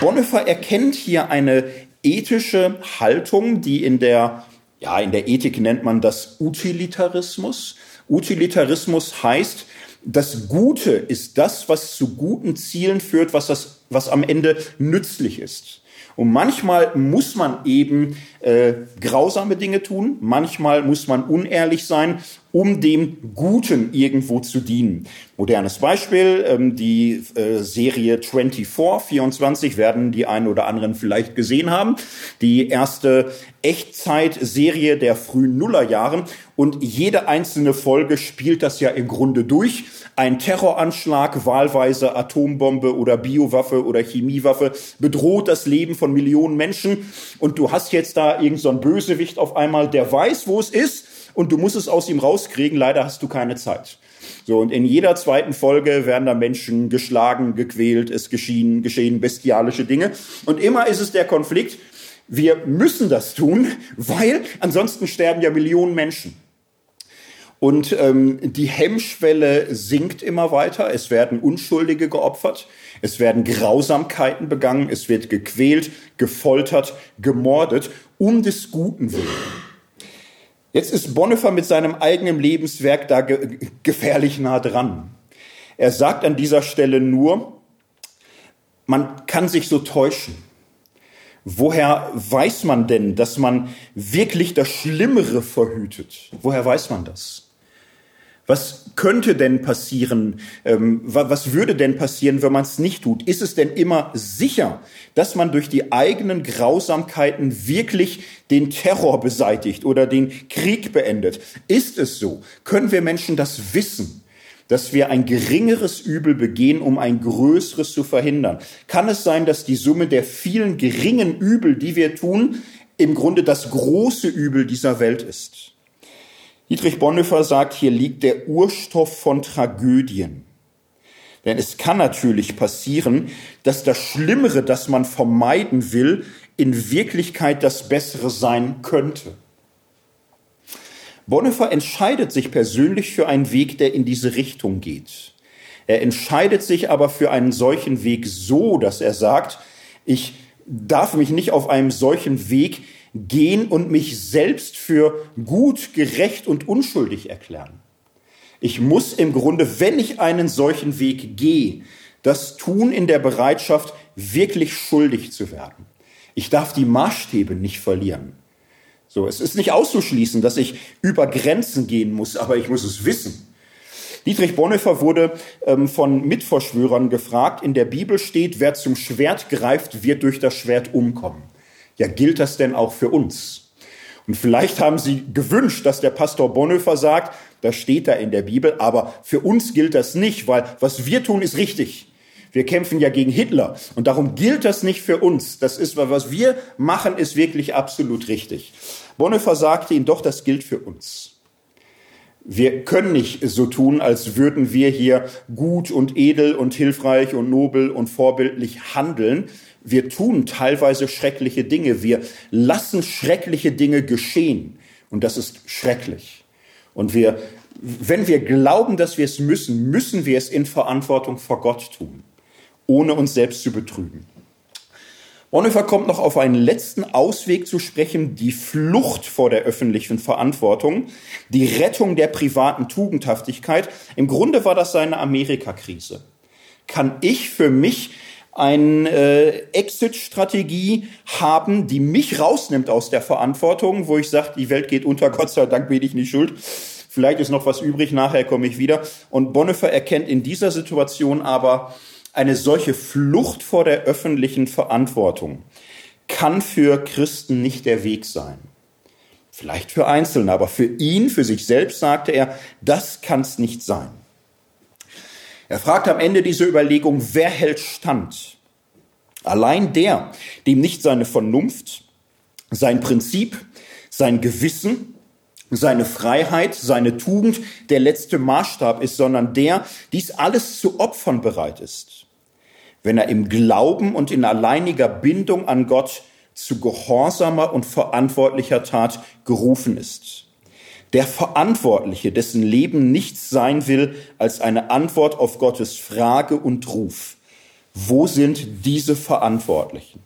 Bonhoeffer erkennt hier eine ethische Haltung, die in der, ja, in der Ethik nennt man das Utilitarismus. Utilitarismus heißt, das Gute ist das, was zu guten Zielen führt, was das, was am Ende nützlich ist. Und manchmal muss man eben äh, grausame Dinge tun, manchmal muss man unehrlich sein, um dem Guten irgendwo zu dienen. Modernes Beispiel, ähm, die äh, Serie 24, 24 werden die einen oder anderen vielleicht gesehen haben. Die erste Echtzeitserie der frühen Nullerjahren. Und jede einzelne Folge spielt das ja im Grunde durch ein Terroranschlag, wahlweise Atombombe oder Biowaffe oder Chemiewaffe bedroht das Leben von Millionen Menschen und du hast jetzt da irgendeinen so Bösewicht auf einmal, der weiß, wo es ist und du musst es aus ihm rauskriegen. Leider hast du keine Zeit. So, und in jeder zweiten Folge werden da Menschen geschlagen, gequält, es geschehen, geschehen bestialische Dinge. Und immer ist es der Konflikt, wir müssen das tun, weil ansonsten sterben ja Millionen Menschen. Und ähm, die Hemmschwelle sinkt immer weiter. Es werden Unschuldige geopfert. Es werden Grausamkeiten begangen. Es wird gequält, gefoltert, gemordet, um des Guten willen. Jetzt ist Bonhoeffer mit seinem eigenen Lebenswerk da ge gefährlich nah dran. Er sagt an dieser Stelle nur, man kann sich so täuschen. Woher weiß man denn, dass man wirklich das Schlimmere verhütet? Woher weiß man das? Was könnte denn passieren? Ähm, was würde denn passieren, wenn man es nicht tut? Ist es denn immer sicher, dass man durch die eigenen Grausamkeiten wirklich den Terror beseitigt oder den Krieg beendet? Ist es so? Können wir Menschen das wissen? dass wir ein geringeres Übel begehen, um ein größeres zu verhindern? Kann es sein, dass die Summe der vielen geringen Übel, die wir tun, im Grunde das große Übel dieser Welt ist? Dietrich Bonhoeffer sagt, hier liegt der Urstoff von Tragödien. Denn es kann natürlich passieren, dass das Schlimmere, das man vermeiden will, in Wirklichkeit das Bessere sein könnte. Bonhoeffer entscheidet sich persönlich für einen Weg, der in diese Richtung geht. Er entscheidet sich aber für einen solchen Weg so, dass er sagt, ich darf mich nicht auf einem solchen Weg gehen und mich selbst für gut, gerecht und unschuldig erklären. Ich muss im Grunde, wenn ich einen solchen Weg gehe, das tun in der Bereitschaft, wirklich schuldig zu werden. Ich darf die Maßstäbe nicht verlieren. So, es ist nicht auszuschließen, dass ich über Grenzen gehen muss, aber ich muss es wissen. Dietrich Bonhoeffer wurde ähm, von Mitverschwörern gefragt, in der Bibel steht, wer zum Schwert greift, wird durch das Schwert umkommen. Ja, gilt das denn auch für uns? Und vielleicht haben Sie gewünscht, dass der Pastor Bonhoeffer sagt, das steht da in der Bibel, aber für uns gilt das nicht, weil was wir tun ist richtig. Wir kämpfen ja gegen Hitler und darum gilt das nicht für uns. Das ist, was wir machen, ist wirklich absolut richtig. Bonhoeffer sagte ihnen doch, das gilt für uns. Wir können nicht so tun, als würden wir hier gut und edel und hilfreich und nobel und vorbildlich handeln, wir tun teilweise schreckliche Dinge. Wir lassen schreckliche Dinge geschehen. Und das ist schrecklich. Und wir, wenn wir glauben, dass wir es müssen, müssen wir es in Verantwortung vor Gott tun, ohne uns selbst zu betrügen. Bonhoeffer kommt noch auf einen letzten Ausweg zu sprechen, die Flucht vor der öffentlichen Verantwortung, die Rettung der privaten Tugendhaftigkeit. Im Grunde war das seine Amerikakrise. Kann ich für mich eine äh, Exit-Strategie haben, die mich rausnimmt aus der Verantwortung, wo ich sage, die Welt geht unter, Gott sei Dank bin ich nicht schuld. Vielleicht ist noch was übrig, nachher komme ich wieder. Und Bonhoeffer erkennt in dieser Situation aber eine solche Flucht vor der öffentlichen Verantwortung kann für Christen nicht der Weg sein. Vielleicht für Einzelne, aber für ihn, für sich selbst sagte er, das kann es nicht sein. Er fragt am Ende dieser Überlegung, wer hält stand? Allein der, dem nicht seine Vernunft, sein Prinzip, sein Gewissen, seine Freiheit, seine Tugend der letzte Maßstab ist, sondern der dies alles zu opfern bereit ist. Wenn er im Glauben und in alleiniger Bindung an Gott zu gehorsamer und verantwortlicher Tat gerufen ist der Verantwortliche, dessen Leben nichts sein will als eine Antwort auf Gottes Frage und Ruf. Wo sind diese Verantwortlichen?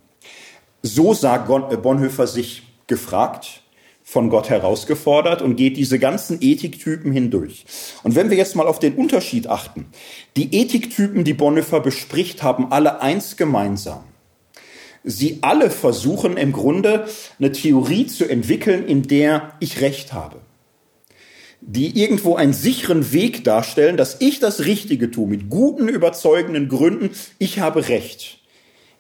So sah Bonhoeffer sich gefragt, von Gott herausgefordert und geht diese ganzen Ethiktypen hindurch. Und wenn wir jetzt mal auf den Unterschied achten, die Ethiktypen, die Bonhoeffer bespricht, haben alle eins gemeinsam. Sie alle versuchen im Grunde eine Theorie zu entwickeln, in der ich Recht habe. Die irgendwo einen sicheren Weg darstellen, dass ich das Richtige tue, mit guten, überzeugenden Gründen. Ich habe Recht.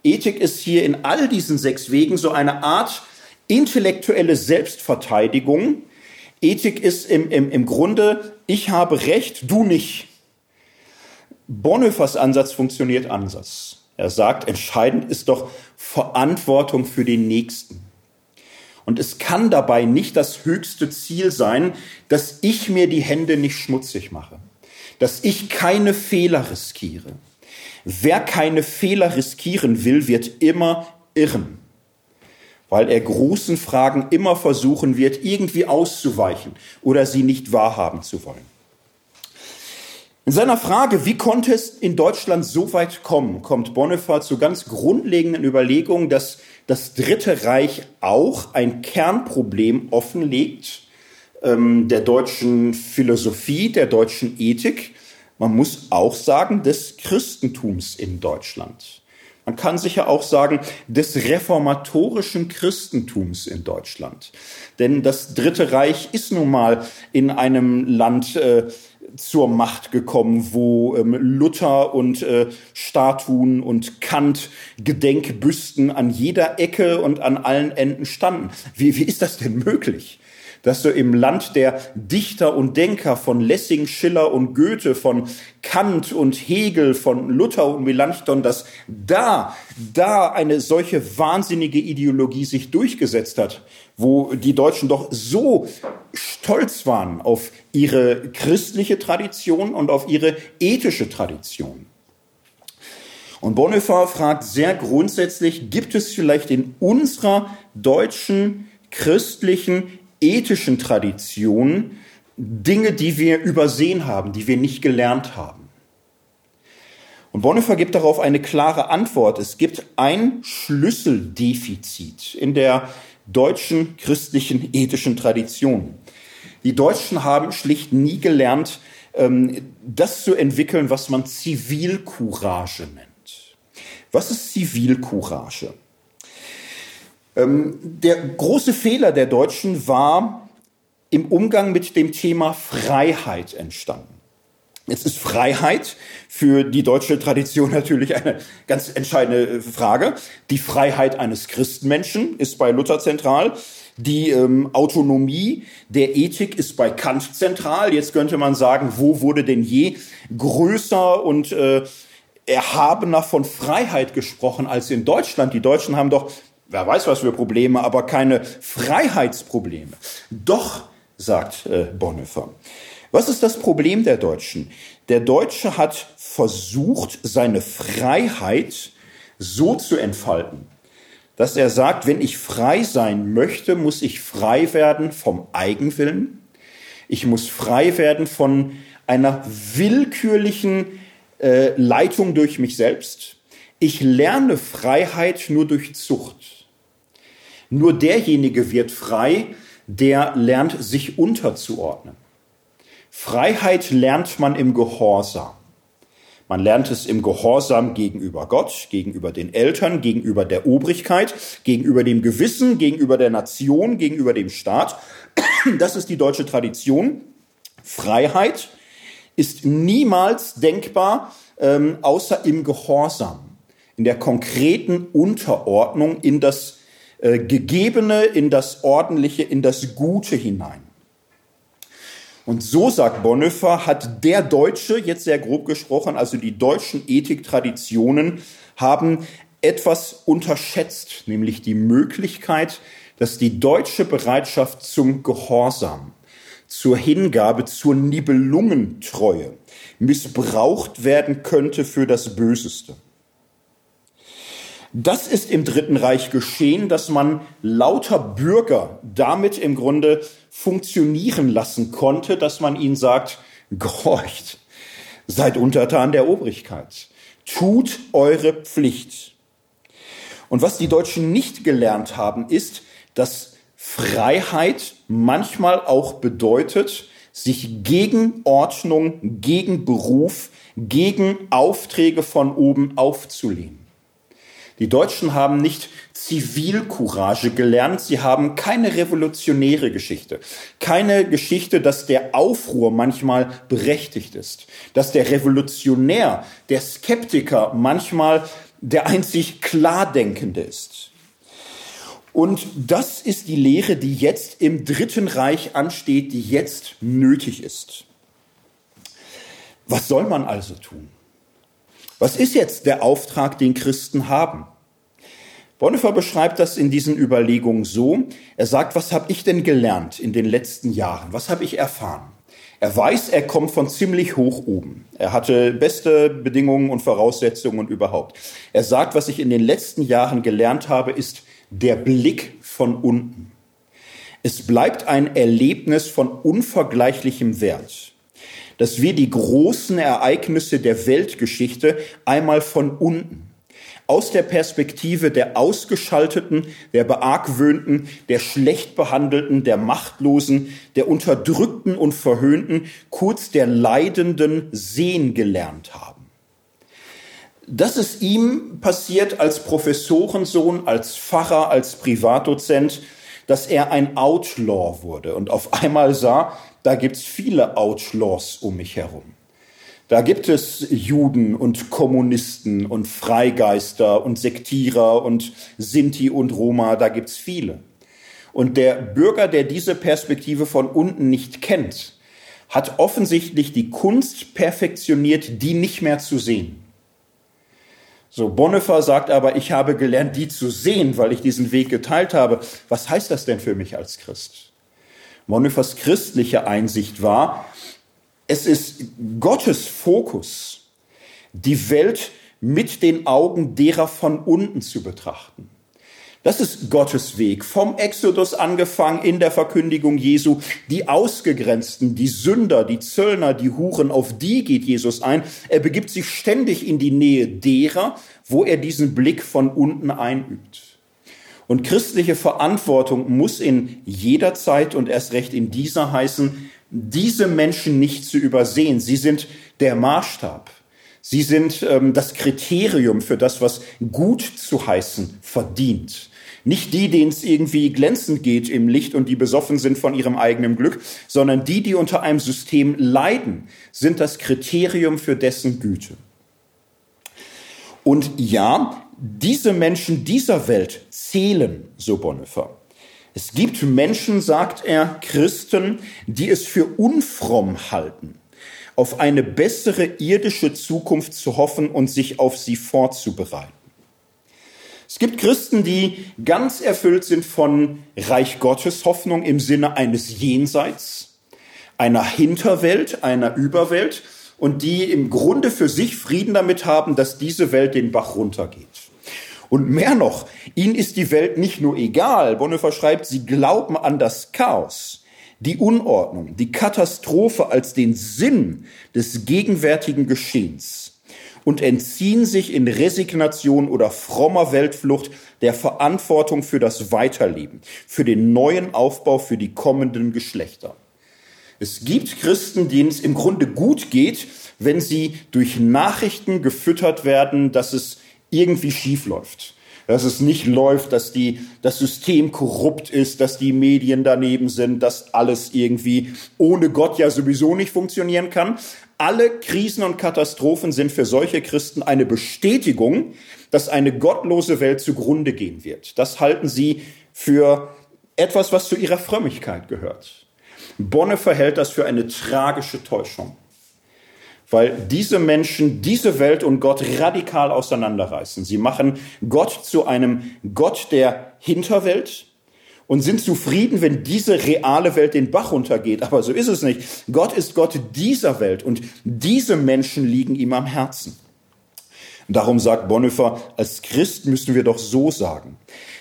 Ethik ist hier in all diesen sechs Wegen so eine Art intellektuelle Selbstverteidigung. Ethik ist im, im, im Grunde, ich habe Recht, du nicht. Bonhoeffers Ansatz funktioniert anders. Er sagt, entscheidend ist doch Verantwortung für den Nächsten. Und es kann dabei nicht das höchste Ziel sein, dass ich mir die Hände nicht schmutzig mache, dass ich keine Fehler riskiere. Wer keine Fehler riskieren will, wird immer irren, weil er großen Fragen immer versuchen wird, irgendwie auszuweichen oder sie nicht wahrhaben zu wollen. In seiner Frage, wie konnte es in Deutschland so weit kommen, kommt Bonhoeffer zu ganz grundlegenden Überlegungen, dass das Dritte Reich auch ein Kernproblem offenlegt ähm, der deutschen Philosophie, der deutschen Ethik. Man muss auch sagen, des Christentums in Deutschland. Man kann sicher auch sagen, des reformatorischen Christentums in Deutschland. Denn das Dritte Reich ist nun mal in einem Land äh, zur Macht gekommen, wo ähm, Luther und äh, Statuen und Kant Gedenkbüsten an jeder Ecke und an allen Enden standen. Wie, wie ist das denn möglich? Dass du im Land der Dichter und Denker von Lessing, Schiller und Goethe, von Kant und Hegel, von Luther und Melanchthon, dass da, da eine solche wahnsinnige Ideologie sich durchgesetzt hat, wo die Deutschen doch so stolz waren auf ihre christliche Tradition und auf ihre ethische Tradition. Und Bonhoeffer fragt sehr grundsätzlich, gibt es vielleicht in unserer deutschen christlichen ethischen Traditionen Dinge, die wir übersehen haben, die wir nicht gelernt haben. Und Bonhoeffer gibt darauf eine klare Antwort. Es gibt ein Schlüsseldefizit in der deutschen christlichen ethischen Tradition. Die Deutschen haben schlicht nie gelernt, ähm, das zu entwickeln, was man Zivilcourage nennt. Was ist Zivilcourage? Ähm, der große Fehler der Deutschen war im Umgang mit dem Thema Freiheit entstanden. Jetzt ist Freiheit für die deutsche Tradition natürlich eine ganz entscheidende Frage. Die Freiheit eines Christenmenschen ist bei Luther zentral. Die ähm, Autonomie der Ethik ist bei Kant zentral. Jetzt könnte man sagen, wo wurde denn je größer und äh, erhabener von Freiheit gesprochen als in Deutschland? Die Deutschen haben doch wer weiß was für Probleme, aber keine Freiheitsprobleme. Doch, sagt äh, Bonhoeffer. Was ist das Problem der Deutschen? Der Deutsche hat versucht, seine Freiheit so zu entfalten, dass er sagt, wenn ich frei sein möchte, muss ich frei werden vom Eigenwillen. Ich muss frei werden von einer willkürlichen äh, Leitung durch mich selbst. Ich lerne Freiheit nur durch Zucht. Nur derjenige wird frei, der lernt, sich unterzuordnen. Freiheit lernt man im Gehorsam. Man lernt es im Gehorsam gegenüber Gott, gegenüber den Eltern, gegenüber der Obrigkeit, gegenüber dem Gewissen, gegenüber der Nation, gegenüber dem Staat. Das ist die deutsche Tradition. Freiheit ist niemals denkbar ähm, außer im Gehorsam, in der konkreten Unterordnung in das äh, Gegebene in das Ordentliche, in das Gute hinein. Und so, sagt Bonhoeffer, hat der Deutsche, jetzt sehr grob gesprochen, also die deutschen Ethiktraditionen, haben etwas unterschätzt, nämlich die Möglichkeit, dass die deutsche Bereitschaft zum Gehorsam, zur Hingabe, zur Nibelungentreue missbraucht werden könnte für das Böseste. Das ist im Dritten Reich geschehen, dass man lauter Bürger damit im Grunde funktionieren lassen konnte, dass man ihnen sagt, gehorcht, seid untertan der Obrigkeit, tut eure Pflicht. Und was die Deutschen nicht gelernt haben, ist, dass Freiheit manchmal auch bedeutet, sich gegen Ordnung, gegen Beruf, gegen Aufträge von oben aufzulehnen Die Deutschen haben nicht Zivilcourage gelernt, sie haben keine revolutionäre Geschichte, keine Geschichte, dass der Aufruhr manchmal berechtigt ist, dass der Revolutionär, der Skeptiker manchmal der einzig Klardenkende ist. Und das ist die Lehre, die jetzt im Dritten Reich ansteht, die jetzt nötig ist. Was soll man also tun? Was ist jetzt der Auftrag, den Christen haben? Bonhoeffer beschreibt das in diesen Überlegungen so. Er sagt, was habe ich denn gelernt in den letzten Jahren? Was habe ich erfahren? Er weiß, er kommt von ziemlich hoch oben. Er hatte beste Bedingungen und Voraussetzungen und überhaupt. Er sagt, was ich in den letzten Jahren gelernt habe, ist der Blick von unten. Es bleibt ein Erlebnis von unvergleichlichem Wert dass wir die großen Ereignisse der Weltgeschichte einmal von unten, aus der Perspektive der Ausgeschalteten, der Beargwöhnten, der schlecht behandelten, der Machtlosen, der Unterdrückten und Verhöhnten, kurz der Leidenden sehen gelernt haben. Das ist ihm passiert als Professorensohn, als Pfarrer, als Privatdozent, dass er ein Outlaw wurde und auf einmal sah, da gibt's viele Outlaws um mich herum. Da gibt es Juden und Kommunisten und Freigeister und Sektierer und Sinti und Roma, da gibt's viele. Und der Bürger, der diese Perspektive von unten nicht kennt, hat offensichtlich die Kunst perfektioniert, die nicht mehr zu sehen. So, Bonhoeffer sagt aber, ich habe gelernt, die zu sehen, weil ich diesen Weg geteilt habe. Was heißt das denn für mich als Christ? Bonhoeffers christliche Einsicht war, es ist Gottes Fokus, die Welt mit den Augen derer von unten zu betrachten. Das ist Gottes Weg. Vom Exodus angefangen in der Verkündigung Jesu. Die Ausgegrenzten, die Sünder, die Zöllner, die Huren, auf die geht Jesus ein. Er begibt sich ständig in die Nähe derer, wo er diesen Blick von unten einübt. Und christliche Verantwortung muss in jeder Zeit und erst recht in dieser heißen, diese Menschen nicht zu übersehen. Sie sind der Maßstab. Sie sind ähm, das Kriterium für das, was gut zu heißen verdient. Nicht die, denen es irgendwie glänzend geht im Licht und die besoffen sind von ihrem eigenen Glück, sondern die, die unter einem System leiden, sind das Kriterium für dessen Güte. Und ja, diese Menschen dieser Welt zählen, so Bonhoeffer. Es gibt Menschen, sagt er, Christen, die es für unfromm halten, auf eine bessere irdische Zukunft zu hoffen und sich auf sie vorzubereiten. Es gibt Christen, die ganz erfüllt sind von Reich Gottes Hoffnung im Sinne eines Jenseits, einer Hinterwelt, einer Überwelt und die im Grunde für sich Frieden damit haben, dass diese Welt den Bach runtergeht. Und mehr noch, ihnen ist die Welt nicht nur egal. Bonhoeffer schreibt, sie glauben an das Chaos, die Unordnung, die Katastrophe als den Sinn des gegenwärtigen Geschehens und entziehen sich in Resignation oder frommer Weltflucht der Verantwortung für das Weiterleben, für den neuen Aufbau für die kommenden Geschlechter. Es gibt Christen, denen es im Grunde gut geht, wenn sie durch Nachrichten gefüttert werden, dass es irgendwie schief läuft. Dass es nicht läuft, dass die, das System korrupt ist, dass die Medien daneben sind, dass alles irgendwie ohne Gott ja sowieso nicht funktionieren kann. Alle Krisen und Katastrophen sind für solche Christen eine Bestätigung, dass eine gottlose Welt zugrunde gehen wird. Das halten sie für etwas, was zu ihrer Frömmigkeit gehört. Bonne verhält das für eine tragische Täuschung weil diese Menschen diese Welt und Gott radikal auseinanderreißen. Sie machen Gott zu einem Gott der Hinterwelt und sind zufrieden, wenn diese reale Welt den Bach runtergeht. Aber so ist es nicht. Gott ist Gott dieser Welt und diese Menschen liegen ihm am Herzen. Darum sagt Bonhoeffer, als Christ müssen wir doch so sagen.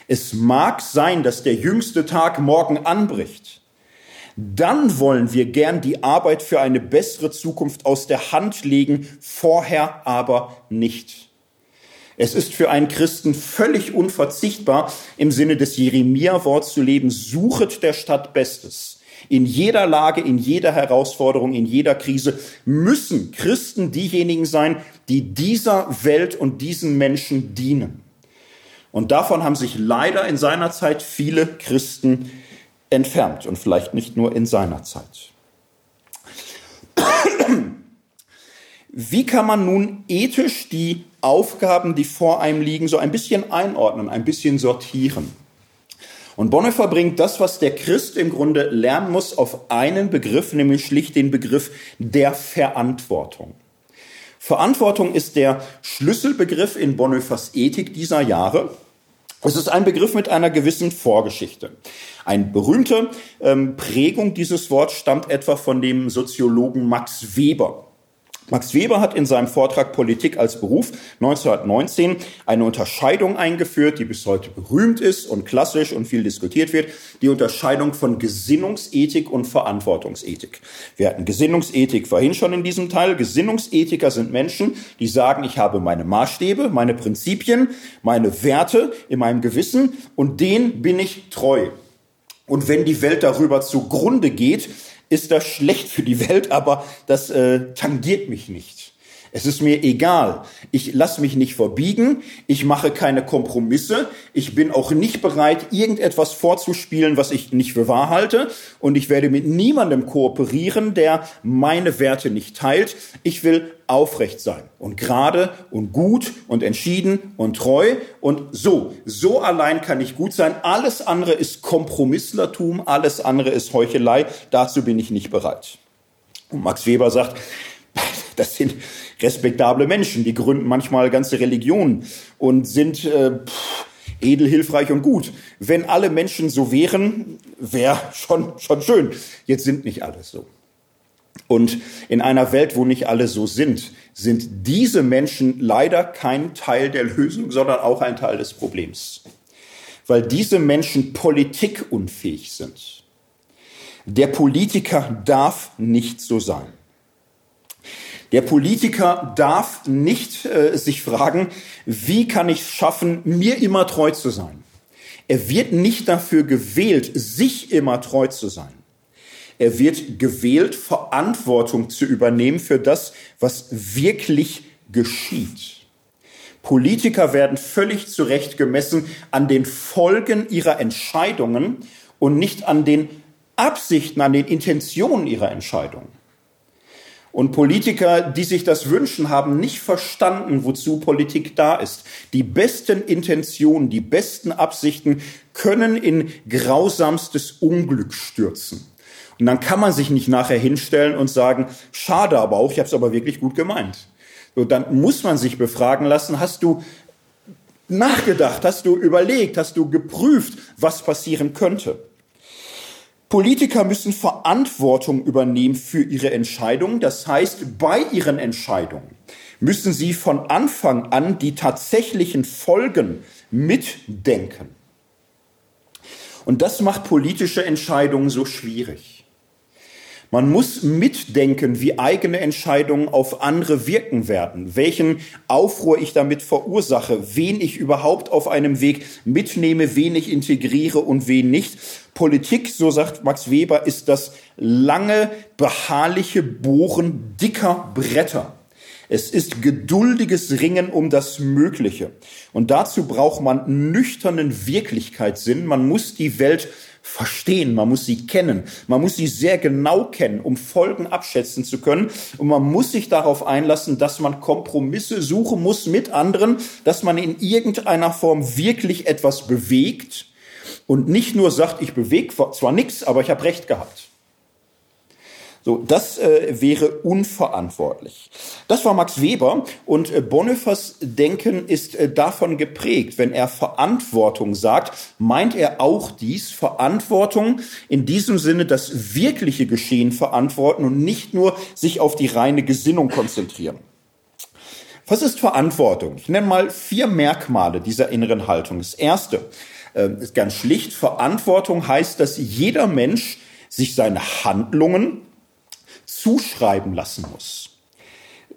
Es mag sein, dass der jüngste Tag morgen anbricht dann wollen wir gern die Arbeit für eine bessere Zukunft aus der Hand legen, vorher aber nicht. Es ist für einen Christen völlig unverzichtbar, im Sinne des Jeremia-Worts zu leben, suchet der Stadt Bestes. In jeder Lage, in jeder Herausforderung, in jeder Krise müssen Christen diejenigen sein, die dieser Welt und diesen Menschen dienen. Und davon haben sich leider in seiner Zeit viele Christen entfernt und vielleicht nicht nur in seiner Zeit. Wie kann man nun ethisch die Aufgaben, die vor einem liegen, so ein bisschen einordnen, ein bisschen sortieren? Und Bonhoeffer bringt das, was der Christ im Grunde lernen muss, auf einen Begriff, nämlich schlicht den Begriff der Verantwortung. Verantwortung ist der Schlüsselbegriff in Bonhoeffers Ethik dieser Jahre. Es ist ein Begriff mit einer gewissen Vorgeschichte. Eine berühmte ähm, Prägung dieses Wortes stammt etwa von dem Soziologen Max Weber. Max Weber hat in seinem Vortrag Politik als Beruf 1919 eine Unterscheidung eingeführt, die bis heute berühmt ist und klassisch und viel diskutiert wird, die Unterscheidung von Gesinnungsethik und Verantwortungsethik. Wir hatten Gesinnungsethik vorhin schon in diesem Teil. Gesinnungsethiker sind Menschen, die sagen, ich habe meine Maßstäbe, meine Prinzipien, meine Werte in meinem Gewissen und denen bin ich treu. Und wenn die Welt darüber zugrunde geht, ist das schlecht für die Welt, aber das äh, tangiert mich nicht. Es ist mir egal. Ich lasse mich nicht verbiegen. Ich mache keine Kompromisse. Ich bin auch nicht bereit, irgendetwas vorzuspielen, was ich nicht für wahr halte. Und ich werde mit niemandem kooperieren, der meine Werte nicht teilt. Ich will aufrecht sein und gerade und gut und entschieden und treu und so. So allein kann ich gut sein. Alles andere ist Kompromisslertum. Alles andere ist Heuchelei. Dazu bin ich nicht bereit. Und Max Weber sagt, das sind respektable Menschen, die gründen manchmal ganze Religionen und sind äh, pff, edel, hilfreich und gut. Wenn alle Menschen so wären, wäre schon, schon schön. Jetzt sind nicht alle so. Und in einer Welt, wo nicht alle so sind, sind diese Menschen leider kein Teil der Lösung, sondern auch ein Teil des Problems. Weil diese Menschen politikunfähig sind. Der Politiker darf nicht so sein. Der Politiker darf nicht äh, sich fragen, wie kann ich es schaffen, mir immer treu zu sein. Er wird nicht dafür gewählt, sich immer treu zu sein. Er wird gewählt, Verantwortung zu übernehmen für das, was wirklich geschieht. Politiker werden völlig zu Recht gemessen an den Folgen ihrer Entscheidungen und nicht an den Absichten, an den Intentionen ihrer Entscheidungen. Und Politiker, die sich das wünschen, haben nicht verstanden, wozu Politik da ist. Die besten Intentionen, die besten Absichten können in grausamstes Unglück stürzen. Und dann kann man sich nicht nachher hinstellen und sagen, schade aber auch, ich habe es aber wirklich gut gemeint. So, dann muss man sich befragen lassen, hast du nachgedacht, hast du überlegt, hast du geprüft, was passieren könnte. Politiker müssen Verantwortung übernehmen für ihre Entscheidungen. Das heißt, bei ihren Entscheidungen müssen sie von Anfang an die tatsächlichen Folgen mitdenken. Und das macht politische Entscheidungen so schwierig. Man muss mitdenken, wie eigene Entscheidungen auf andere wirken werden, welchen Aufruhr ich damit verursache, wen ich überhaupt auf einem Weg mitnehme, wen ich integriere und wen nicht. Politik, so sagt Max Weber, ist das lange, beharrliche Bohren dicker Bretter. Es ist geduldiges Ringen um das Mögliche. Und dazu braucht man nüchternen Wirklichkeitssinn. Man muss die Welt verstehen, man muss sie kennen, man muss sie sehr genau kennen, um Folgen abschätzen zu können. Und man muss sich darauf einlassen, dass man Kompromisse suchen muss mit anderen, dass man in irgendeiner Form wirklich etwas bewegt und nicht nur sagt, ich bewege zwar nichts, aber ich habe recht gehabt. So, das äh, wäre unverantwortlich. Das war Max Weber und äh, Bonhoeffers Denken ist äh, davon geprägt. Wenn er Verantwortung sagt, meint er auch dies, Verantwortung in diesem Sinne das wirkliche Geschehen verantworten und nicht nur sich auf die reine Gesinnung konzentrieren. Was ist Verantwortung? Ich nenne mal vier Merkmale dieser inneren Haltung. Das erste äh, ist ganz schlicht, Verantwortung heißt, dass jeder Mensch sich seine Handlungen zuschreiben lassen muss.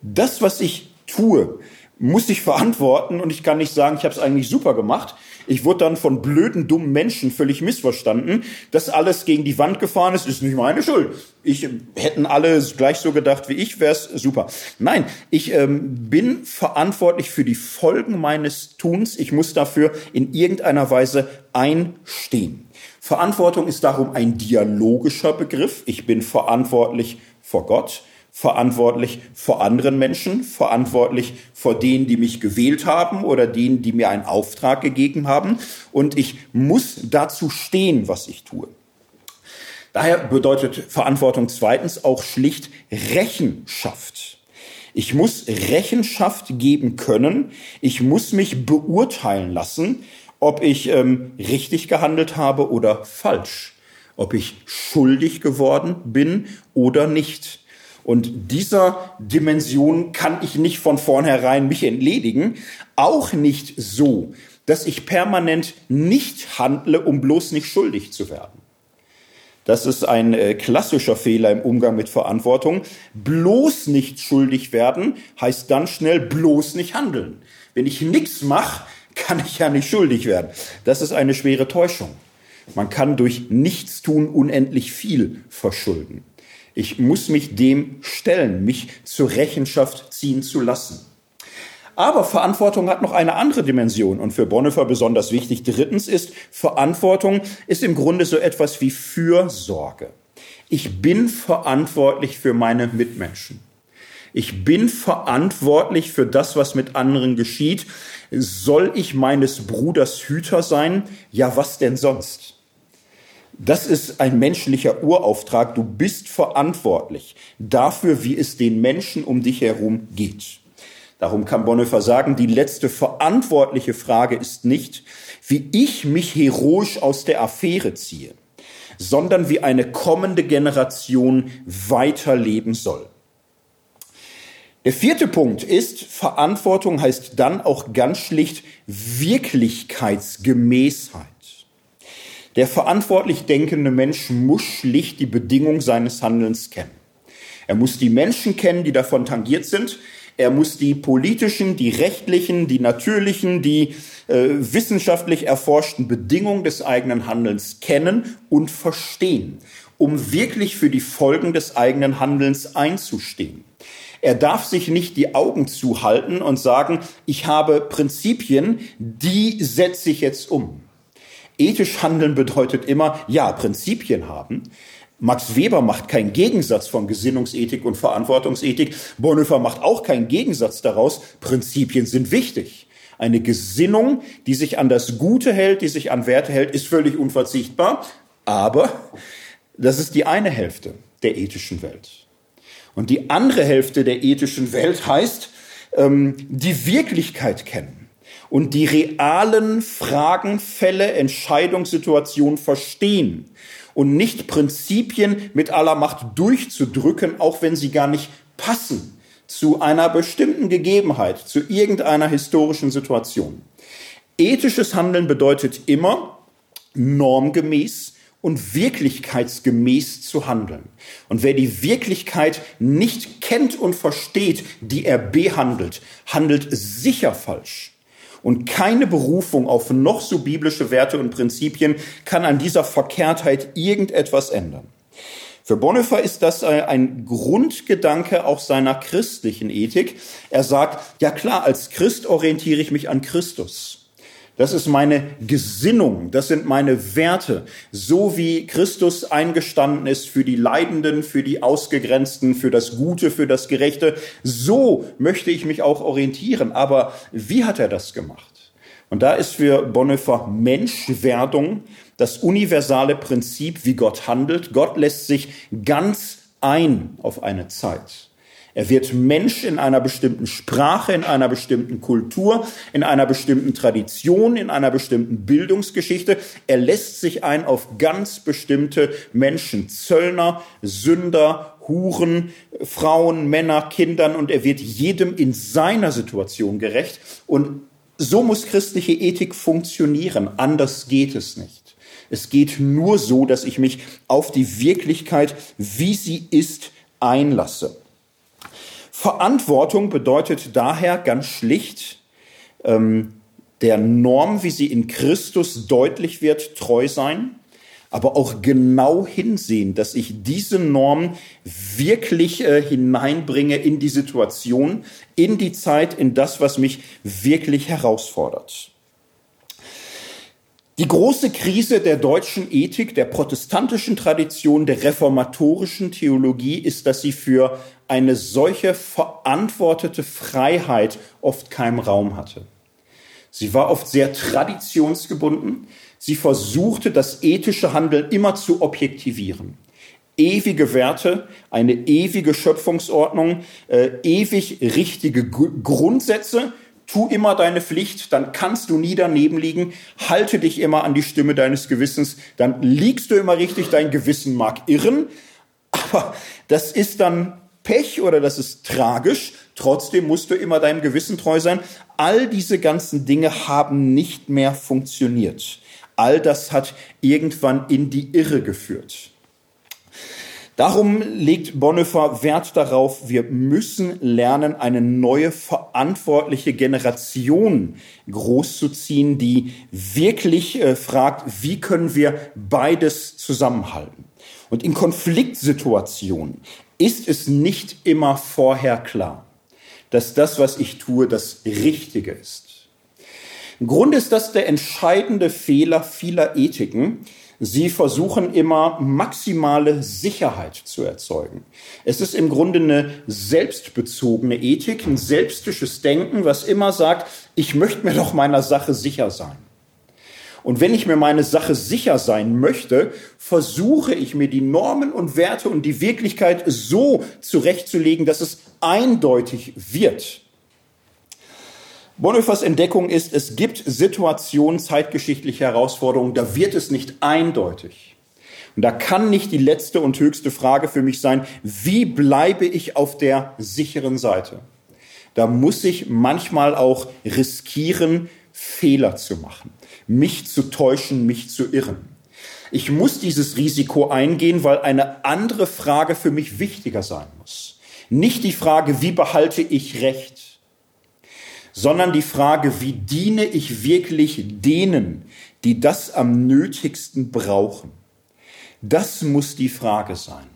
Das, was ich tue, muss ich verantworten und ich kann nicht sagen, ich habe es eigentlich super gemacht. Ich wurde dann von blöden, dummen Menschen völlig missverstanden. dass alles gegen die Wand gefahren ist, ist nicht meine Schuld. Ich hätten alle gleich so gedacht wie ich, wär's super. Nein, ich ähm, bin verantwortlich für die Folgen meines Tuns. Ich muss dafür in irgendeiner Weise einstehen. Verantwortung ist darum ein dialogischer Begriff. Ich bin verantwortlich vor Gott verantwortlich vor anderen Menschen, verantwortlich vor denen, die mich gewählt haben oder denen, die mir einen Auftrag gegeben haben. Und ich muss dazu stehen, was ich tue. Daher bedeutet Verantwortung zweitens auch schlicht Rechenschaft. Ich muss Rechenschaft geben können. Ich muss mich beurteilen lassen, ob ich ähm, richtig gehandelt habe oder falsch, ob ich schuldig geworden bin oder nicht. Und dieser Dimension kann ich nicht von vornherein mich entledigen, auch nicht so, dass ich permanent nicht handle, um bloß nicht schuldig zu werden. Das ist ein äh, klassischer Fehler im Umgang mit Verantwortung. Bloß nicht schuldig werden heißt dann schnell bloß nicht handeln. Wenn ich nichts mache, kann ich ja nicht schuldig werden. Das ist eine schwere Täuschung. Man kann durch Nichtstun unendlich viel verschulden. Ich muss mich dem stellen, mich zur Rechenschaft ziehen zu lassen. Aber Verantwortung hat noch eine andere Dimension und für Bonhoeffer besonders wichtig. Drittens ist, Verantwortung ist im Grunde so etwas wie Fürsorge. Ich bin verantwortlich für meine Mitmenschen. Ich bin verantwortlich für das, was mit anderen geschieht. Soll ich meines Bruders Hüter sein? Ja, was denn sonst? Das ist ein menschlicher Urauftrag. Du bist verantwortlich dafür, wie es den Menschen um dich herum geht. Darum kann Bonhoeffer sagen, die letzte verantwortliche Frage ist nicht, wie ich mich heroisch aus der Affäre ziehe, sondern wie eine kommende Generation weiterleben soll. Der vierte Punkt ist, Verantwortung heißt dann auch ganz schlicht Wirklichkeitsgemäßheit. Der verantwortlich denkende Mensch muss schlicht die Bedingung seines Handelns kennen. Er muss die Menschen kennen, die davon tangiert sind. Er muss die politischen, die rechtlichen, die natürlichen, die äh, wissenschaftlich erforschten Bedingungen des eigenen Handelns kennen und verstehen, um wirklich für die Folgen des eigenen Handelns einzustehen. Er darf sich nicht die Augen zuhalten und sagen, ich habe Prinzipien, die setze ich jetzt um. Ethisch handeln bedeutet immer, ja, Prinzipien haben. Max Weber macht keinen Gegensatz von Gesinnungsethik und Verantwortungsethik. Bonhoeffer macht auch keinen Gegensatz daraus. Prinzipien sind wichtig. Eine Gesinnung, die sich an das Gute hält, die sich an Werte hält, ist völlig unverzichtbar. Aber das ist die eine Hälfte der ethischen Welt. Und die andere Hälfte der ethischen Welt heißt, ähm, die Wirklichkeit kennen und die realen Fragen, Fälle, Entscheidungssituationen verstehen und nicht Prinzipien mit aller Macht durchzudrücken, auch wenn sie gar nicht passen zu einer bestimmten Gegebenheit, zu irgendeiner historischen Situation. Ethisches Handeln bedeutet immer normgemäß und wirklichkeitsgemäß zu handeln. Und wer die Wirklichkeit nicht kennt und versteht, die er behandelt, handelt sicher falsch. Und keine Berufung auf noch so biblische Werte und Prinzipien kann an dieser Verkehrtheit irgendetwas ändern. Für Bonhoeffer ist das ein Grundgedanke auch seiner christlichen Ethik. Er sagt, ja klar, als Christ orientiere ich mich an Christus. Das ist meine Gesinnung, das sind meine Werte, so wie Christus eingestanden ist für die Leidenden, für die Ausgegrenzten, für das Gute, für das Gerechte. So möchte ich mich auch orientieren. Aber wie hat er das gemacht? Und da ist für Bonhoeffer Menschwerdung das universale Prinzip, wie Gott handelt. Gott lässt sich ganz ein auf eine Zeit. Er wird Mensch in einer bestimmten Sprache, in einer bestimmten Kultur, in einer bestimmten Tradition, in einer bestimmten Bildungsgeschichte. Er lässt sich ein auf ganz bestimmte Menschen, Zöllner, Sünder, Huren, Frauen, Männer, Kindern und er wird jedem in seiner Situation gerecht. Und so muss christliche Ethik funktionieren. Anders geht es nicht. Es geht nur so, dass ich mich auf die Wirklichkeit, wie sie ist, einlasse. Verantwortung bedeutet daher ganz schlicht, ähm, der Norm, wie sie in Christus deutlich wird, treu sein, aber auch genau hinsehen, dass ich diese Norm wirklich äh, hineinbringe in die Situation, in die Zeit, in das, was mich wirklich herausfordert. Die große Krise der deutschen Ethik, der protestantischen Tradition, der reformatorischen Theologie ist, dass sie für eine solche verantwortete Freiheit oft keinen Raum hatte. Sie war oft sehr traditionsgebunden. Sie versuchte, das ethische Handeln immer zu objektivieren. Ewige Werte, eine ewige Schöpfungsordnung, äh, ewig richtige Grundsätze, tu immer deine Pflicht, dann kannst du nie daneben liegen, halte dich immer an die Stimme deines Gewissens, dann liegst du immer richtig, dein Gewissen mag irren, aber das ist dann Pech oder das ist tragisch, trotzdem musst du immer deinem Gewissen treu sein. All diese ganzen Dinge haben nicht mehr funktioniert. All das hat irgendwann in die Irre geführt. Darum legt Bonhoeffer Wert darauf, wir müssen lernen, eine neue verantwortliche Generation großzuziehen, die wirklich äh, fragt, wie können wir beides zusammenhalten. Und in Konfliktsituationen ist es nicht immer vorher klar, dass das, was ich tue, das Richtige ist. Im Grunde ist das der entscheidende Fehler vieler Ethiken, Sie versuchen immer maximale Sicherheit zu erzeugen. Es ist im Grunde eine selbstbezogene Ethik, ein selbstisches Denken, was immer sagt, ich möchte mir doch meiner Sache sicher sein. Und wenn ich mir meine Sache sicher sein möchte, versuche ich mir die Normen und Werte und die Wirklichkeit so zurechtzulegen, dass es eindeutig wird. Bonhoeffers Entdeckung ist, es gibt Situationen, zeitgeschichtliche Herausforderungen, da wird es nicht eindeutig. Und da kann nicht die letzte und höchste Frage für mich sein, wie bleibe ich auf der sicheren Seite? Da muss ich manchmal auch riskieren, Fehler zu machen, mich zu täuschen, mich zu irren. Ich muss dieses Risiko eingehen, weil eine andere Frage für mich wichtiger sein muss. Nicht die Frage, wie behalte ich Recht, sondern die Frage, wie diene ich wirklich denen, die das am nötigsten brauchen? Das muss die Frage sein.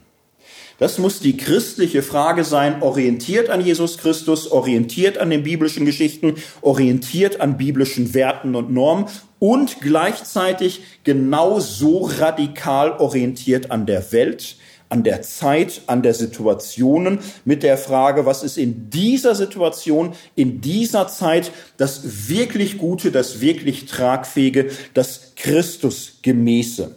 Das muss die christliche Frage sein, orientiert an Jesus Christus, orientiert an den biblischen Geschichten, orientiert an biblischen Werten und Normen und gleichzeitig genauso radikal orientiert an der Welt, an der Zeit, an der Situationen mit der Frage, was ist in dieser Situation, in dieser Zeit das wirklich Gute, das wirklich Tragfähige, das Christusgemäße.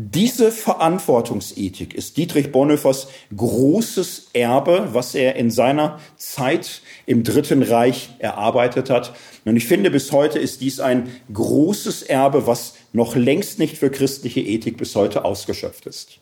Diese Verantwortungsethik ist Dietrich Bonhoeffers großes Erbe, was er in seiner Zeit im Dritten Reich erarbeitet hat. Und ich finde, bis heute ist dies ein großes Erbe, was noch längst nicht für christliche Ethik bis heute ausgeschöpft ist.